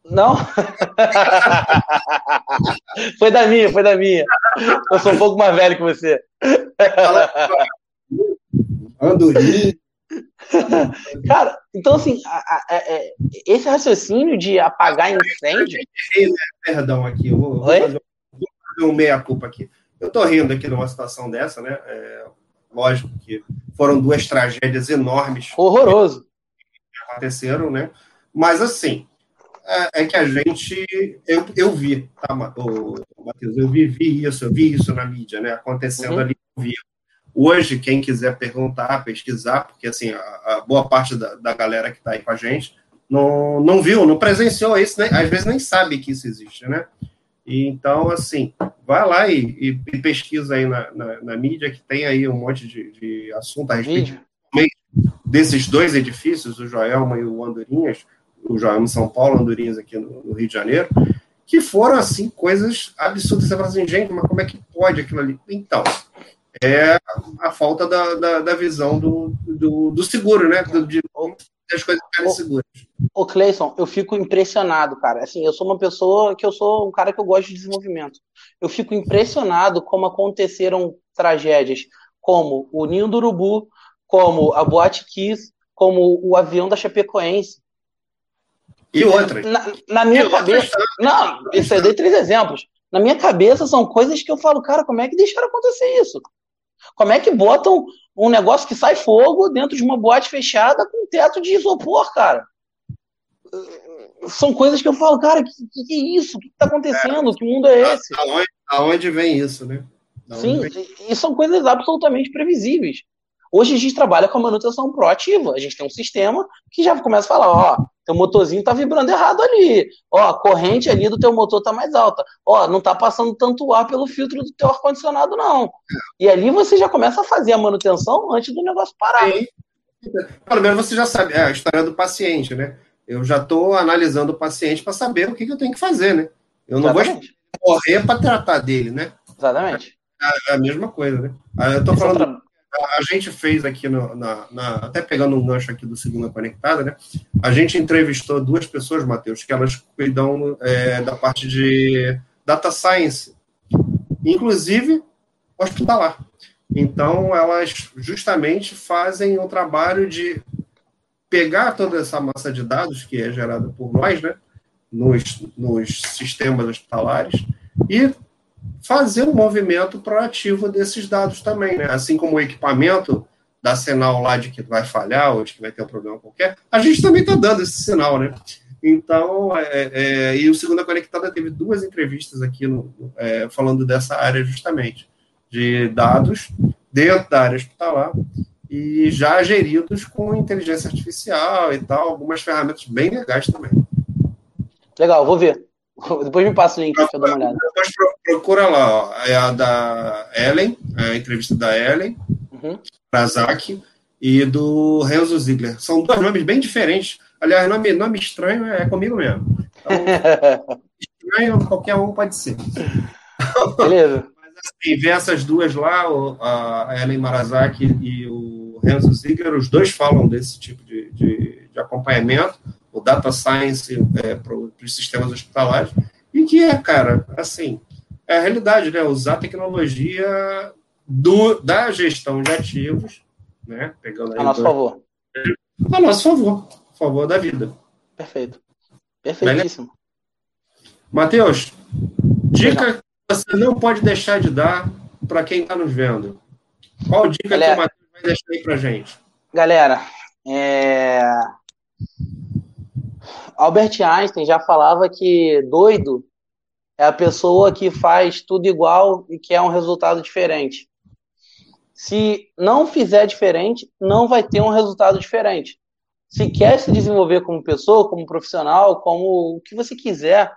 Não? foi da minha, foi da minha. Eu sou um pouco mais velho que você. Andorinha. Cara, então assim, a, a, a, é, esse raciocínio de apagar incêndio. Né? Perdão aqui, eu vou, vou fazer, um meia-culpa aqui. Eu tô rindo aqui numa situação dessa, né? É, lógico que foram duas tragédias enormes. Horroroso. Que aconteceram, né? Mas assim, é, é que a gente. Eu, eu vi, tá, Matheus? Eu vivi isso, eu vi isso na mídia, né? Acontecendo uhum. ali ao vivo. Hoje, quem quiser perguntar, pesquisar, porque assim, a, a boa parte da, da galera que está aí com a gente não, não viu, não presenciou isso, né? às vezes nem sabe que isso existe, né? E, então, assim, vai lá e, e pesquisa aí na, na, na, mídia, que tem aí um monte de, de assunto a respeito desses dois edifícios, o Joelma e o Andorinhas, o Joelma em São Paulo, Andorinhas aqui no, no Rio de Janeiro, que foram, assim, coisas absurdas. Você fala assim, gente, mas como é que pode aquilo ali? Então, é a falta da, da, da visão do, do, do, seguro, né? Do, de, as coisas ficarem seguras. Ô, Cleison, eu fico impressionado, cara. Assim, eu sou uma pessoa que eu sou um cara que eu gosto de desenvolvimento. Eu fico impressionado como aconteceram tragédias como o Ninho do Urubu, como a Boate Kiss, como o avião da Chapecoense. E outras. Na, na minha e cabeça. Não, isso eu dei três exemplos. Na minha cabeça são coisas que eu falo, cara, como é que deixaram acontecer isso? Como é que botam um negócio que sai fogo dentro de uma boate fechada com teto de isopor, cara? São coisas que eu falo, cara, que, que, que é isso? O que está acontecendo? É, que mundo é esse? Aonde, aonde vem isso, né? Sim, e são coisas absolutamente previsíveis. Hoje a gente trabalha com a manutenção proativa. A gente tem um sistema que já começa a falar, ó, teu motorzinho tá vibrando errado ali. Ó, a corrente ali do teu motor tá mais alta. Ó, não tá passando tanto ar pelo filtro do teu ar-condicionado, não. E ali você já começa a fazer a manutenção antes do negócio parar. Sim. Pelo menos você já sabe é a história do paciente, né? Eu já estou analisando o paciente para saber o que, que, eu tenho que fazer, né? Eu não Exatamente. vou morrer para tratar dele, né? Exatamente. É, é a mesma coisa, né? Eu estou falando a gente fez aqui, no, na, na, até pegando um gancho aqui do Segunda Conectada, né? A gente entrevistou duas pessoas, Matheus, que elas cuidam é, da parte de data science, inclusive hospitalar. Então, elas justamente fazem o trabalho de pegar toda essa massa de dados que é gerada por nós, né? Nos, nos sistemas hospitalares e fazer um movimento proativo desses dados também, né? Assim como o equipamento dá sinal lá de que vai falhar ou de que vai ter um problema qualquer, a gente também está dando esse sinal, né? Então, é, é, e o Segunda Conectada teve duas entrevistas aqui no, é, falando dessa área justamente, de dados dentro da área hospitalar e já geridos com inteligência artificial e tal, algumas ferramentas bem legais também. Legal, vou ver. Depois me passa o link para eu dar uma olhada. Procura lá, ó. é a da Ellen, a entrevista da Ellen, uhum. E do Renzo Ziegler. São dois nomes bem diferentes. Aliás, nome, nome estranho é comigo mesmo. Então, estranho, qualquer um pode ser. Beleza. Mas assim, ver essas duas lá, a Ellen Marazaki e o Renzo Ziegler, os dois falam desse tipo de, de, de acompanhamento o data science é, para os sistemas hospitalares, e que é, cara, assim, é a realidade, né? Usar a tecnologia do, da gestão de ativos, né? Pegando a nosso do, favor. A nosso favor, a favor da vida. Perfeito. Perfeitíssimo. Matheus, dica que você não pode deixar de dar para quem está nos vendo. Qual dica Galera, que o Matheus vai deixar aí para gente? Galera, é... Albert Einstein já falava que doido é a pessoa que faz tudo igual e quer um resultado diferente. Se não fizer diferente, não vai ter um resultado diferente. Se quer se desenvolver como pessoa, como profissional, como o que você quiser,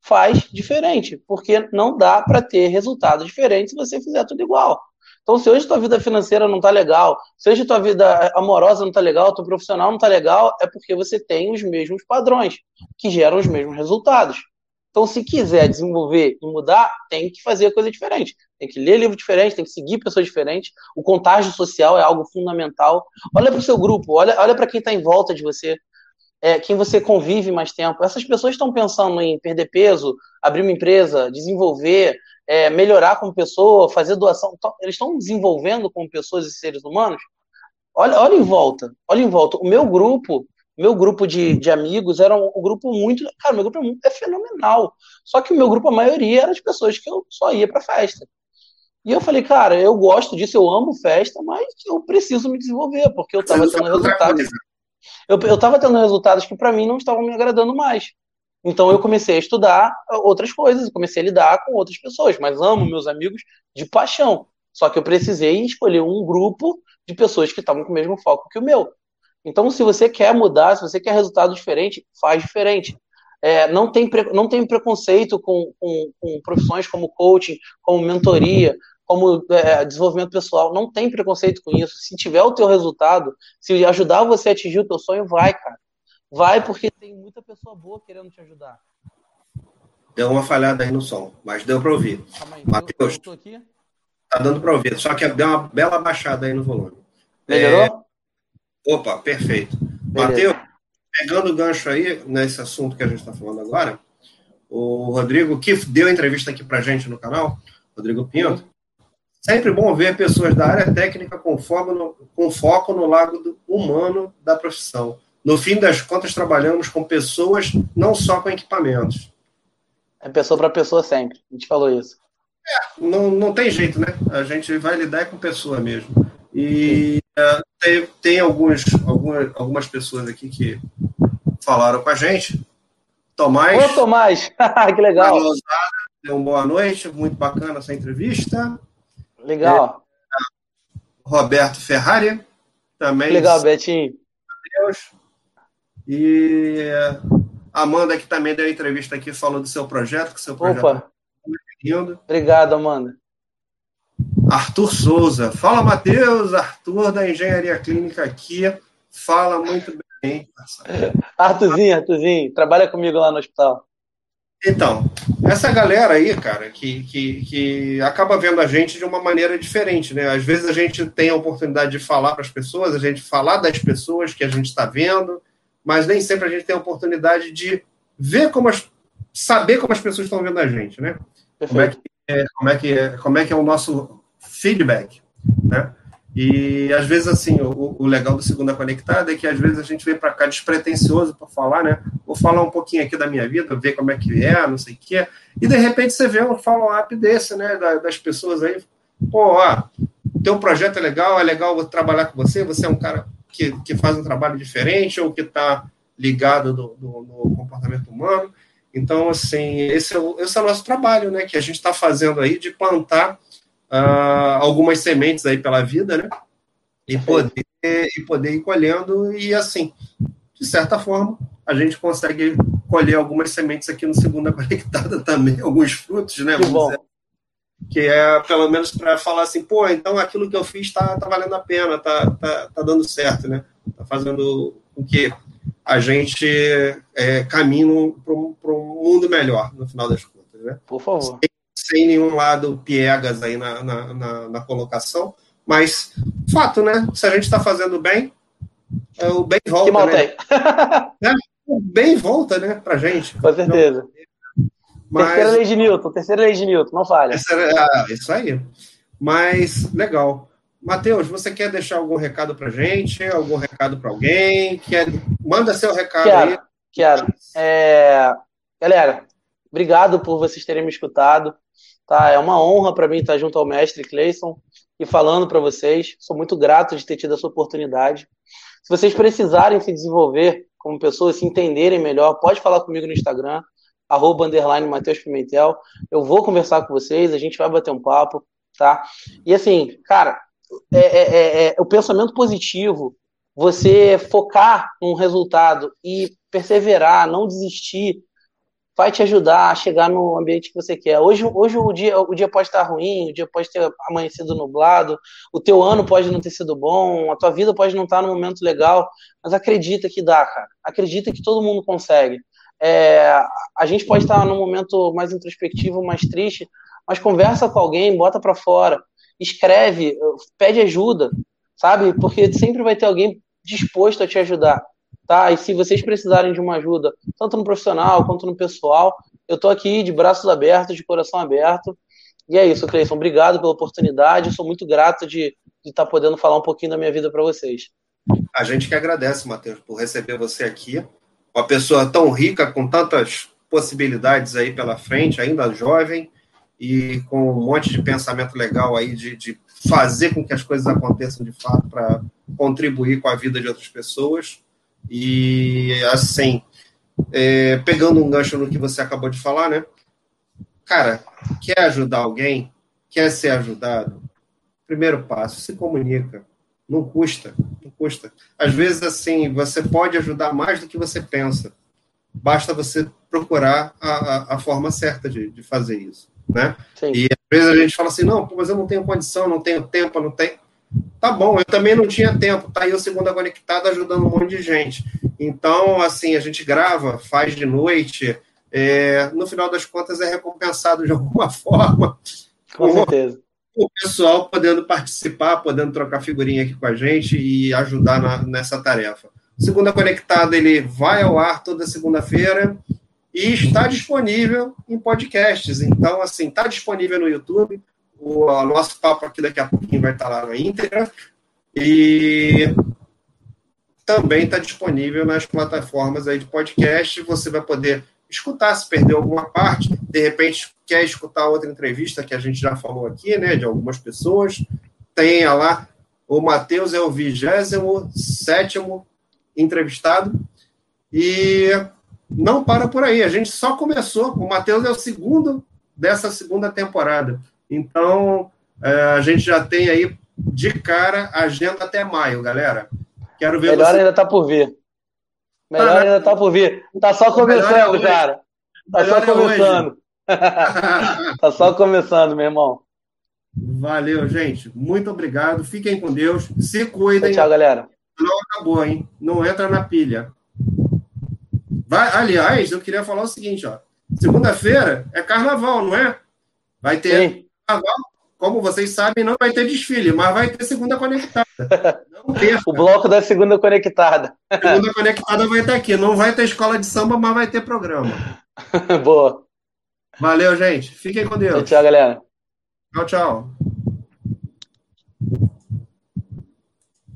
faz diferente, porque não dá para ter resultado diferente se você fizer tudo igual. Então, se hoje tua vida financeira não tá legal, se hoje tua vida amorosa não tá legal, teu profissional não tá legal, é porque você tem os mesmos padrões que geram os mesmos resultados. Então, se quiser desenvolver e mudar, tem que fazer coisa diferente. Tem que ler livro diferente, tem que seguir pessoas diferentes. O contágio social é algo fundamental. Olha para o seu grupo, olha, olha para quem está em volta de você, é, quem você convive mais tempo. Essas pessoas estão pensando em perder peso, abrir uma empresa, desenvolver, é, melhorar como pessoa, fazer doação. Eles estão desenvolvendo como pessoas e seres humanos. Olha, olha em volta, olha em volta. O meu grupo, meu grupo de, de amigos era um, um grupo muito. Cara, meu grupo é, muito, é fenomenal. Só que o meu grupo, a maioria, era de pessoas que eu só ia para festa. E eu falei, cara, eu gosto disso, eu amo festa, mas eu preciso me desenvolver, porque eu estava tendo resultados. Eu, eu tava tendo resultados que para mim não estavam me agradando mais. Então eu comecei a estudar outras coisas, comecei a lidar com outras pessoas, mas amo meus amigos de paixão. Só que eu precisei escolher um grupo de pessoas que estavam com o mesmo foco que o meu. Então, se você quer mudar, se você quer resultado diferente, faz diferente. É, não, tem não tem preconceito com, com, com, profissões como coaching, como mentoria, como é, desenvolvimento pessoal. Não tem preconceito com isso. Se tiver o teu resultado, se ajudar você a atingir o teu sonho, vai, cara. Vai porque tem muita pessoa boa querendo te ajudar. Deu uma falhada aí no som, mas deu para ouvir. Matheus. Tá dando para ouvir, só que deu uma bela baixada aí no volume. Melhorou? É... Opa, perfeito. Matheus, pegando o gancho aí nesse assunto que a gente está falando agora, o Rodrigo, que deu entrevista aqui para gente no canal, Rodrigo Pinto, sempre bom ver pessoas da área técnica com foco no, com foco no lado humano da profissão. No fim das contas, trabalhamos com pessoas, não só com equipamentos. É pessoa para pessoa sempre. A gente falou isso. É, não, não tem jeito, né? A gente vai lidar com pessoa mesmo. E uh, tem, tem alguns, algumas, algumas pessoas aqui que falaram com a gente. Tomás. Ô, Tomás! que legal. deu uma boa noite, muito bacana essa entrevista. Legal. É, Roberto Ferrari, também. Legal, Betinho. Deus. E Amanda, que também deu entrevista aqui, falou do seu projeto, que seu projeto Opa. é muito lindo. Obrigado, Amanda. Arthur Souza. Fala, Matheus. Arthur, da Engenharia Clínica aqui. Fala muito bem. Arthurzinho, Arthurzinho. Trabalha comigo lá no hospital. Então, essa galera aí, cara, que, que, que acaba vendo a gente de uma maneira diferente, né? Às vezes a gente tem a oportunidade de falar para as pessoas, a gente falar das pessoas que a gente está vendo, mas nem sempre a gente tem a oportunidade de ver como as, saber como as pessoas estão vendo a gente, né? Como é, que é, como, é que é, como é que é o nosso feedback, né? E às vezes, assim, o, o, legal do Segunda Conectada é que às vezes a gente vem para cá despretensioso para falar, né? Vou falar um pouquinho aqui da minha vida, ver como é que é, não sei o que é. E de repente você vê um follow-up desse, né? Das pessoas aí. Pô, ó, teu projeto é legal, é legal trabalhar com você, você é um cara que, que faz um trabalho diferente ou que está ligado no, no, no, comportamento humano. Então, assim, esse é, o, esse é o nosso trabalho, né? Que a gente está fazendo aí de plantar uh, algumas sementes aí pela vida, né? E poder, e poder ir colhendo, e assim, de certa forma, a gente consegue colher algumas sementes aqui no Segunda Conectada também, alguns frutos, né? Que bom. Que é pelo menos para falar assim, pô, então aquilo que eu fiz está tá valendo a pena, tá, tá, tá dando certo, né? Tá fazendo com que a gente é, caminhe para um mundo melhor, no final das contas, né? Por favor. Sem, sem nenhum lado piegas aí na, na, na, na, colocação, mas fato, né? Se a gente está fazendo bem, é, o bem volta, que mal né? Tem. é, o bem volta, né, pra gente. Com certeza. Então, mas... Terceira lei de Newton, terceira lei de Newton, não falha. Ah, isso aí. Mas, legal. Matheus, você quer deixar algum recado para gente? Algum recado para alguém? Quer... Manda seu recado quero, aí. Quero. É... Galera, obrigado por vocês terem me escutado. Tá? É uma honra para mim estar junto ao mestre Cleison e falando para vocês. Sou muito grato de ter tido essa oportunidade. Se vocês precisarem se desenvolver como pessoas, se entenderem melhor, pode falar comigo no Instagram arroba underline Matheus Pimentel. Eu vou conversar com vocês, a gente vai bater um papo, tá? E assim, cara, é, é, é, é o pensamento positivo, você focar num resultado e perseverar, não desistir, vai te ajudar a chegar no ambiente que você quer. Hoje, hoje o, dia, o dia pode estar ruim, o dia pode ter amanhecido nublado, o teu ano pode não ter sido bom, a tua vida pode não estar no momento legal, mas acredita que dá, cara. Acredita que todo mundo consegue. É, a gente pode estar num momento mais introspectivo, mais triste, mas conversa com alguém, bota para fora, escreve, pede ajuda, sabe? Porque sempre vai ter alguém disposto a te ajudar, tá? E se vocês precisarem de uma ajuda, tanto no profissional quanto no pessoal, eu tô aqui de braços abertos, de coração aberto. E é isso, Cleison. Obrigado pela oportunidade. sou muito grato de estar tá podendo falar um pouquinho da minha vida para vocês. A gente que agradece, Matheus, por receber você aqui uma pessoa tão rica, com tantas possibilidades aí pela frente, ainda jovem, e com um monte de pensamento legal aí de, de fazer com que as coisas aconteçam de fato para contribuir com a vida de outras pessoas. E assim, é, pegando um gancho no que você acabou de falar, né? Cara, quer ajudar alguém? Quer ser ajudado? Primeiro passo, se comunica. Não custa, não custa. Às vezes, assim, você pode ajudar mais do que você pensa. Basta você procurar a, a, a forma certa de, de fazer isso, né? Sim. E às vezes a gente fala assim, não, mas eu não tenho condição, não tenho tempo, não tenho... Tá bom, eu também não tinha tempo. Tá aí o Segunda Conectada ajudando um monte de gente. Então, assim, a gente grava, faz de noite, é, no final das contas é recompensado de alguma forma. Com certeza o pessoal podendo participar, podendo trocar figurinha aqui com a gente e ajudar na, nessa tarefa. Segunda Conectada, ele vai ao ar toda segunda-feira e está disponível em podcasts. Então, assim, está disponível no YouTube. O, nosso papo aqui daqui a pouquinho vai estar lá na íntegra. E também está disponível nas plataformas aí de podcast. Você vai poder escutar se perdeu alguma parte. De repente, quer escutar outra entrevista que a gente já falou aqui, né, de algumas pessoas. Tenha lá. O Matheus é o 27 entrevistado. E não para por aí. A gente só começou. O Matheus é o segundo dessa segunda temporada. Então, é, a gente já tem aí de cara agenda até maio, galera. Quero ver Melhor você... ainda tá por vir. Melhor ah, ainda tá por vir. Tá só começando, é cara. Tá Melhor só é começando. tá só começando, meu irmão. Valeu, gente. Muito obrigado. Fiquem com Deus. Se cuidem. Tchau, galera. Não acabou, hein? Não entra na pilha. Vai, aliás, eu queria falar o seguinte, ó. Segunda-feira é carnaval, não é? Vai ter Sim. carnaval. Como vocês sabem, não vai ter desfile, mas vai ter segunda conectada. o bloco da segunda conectada. Segunda conectada vai estar aqui. Não vai ter escola de samba, mas vai ter programa. Boa. Valeu, gente. Fiquem com Deus. Tchau, galera. Tchau, tchau.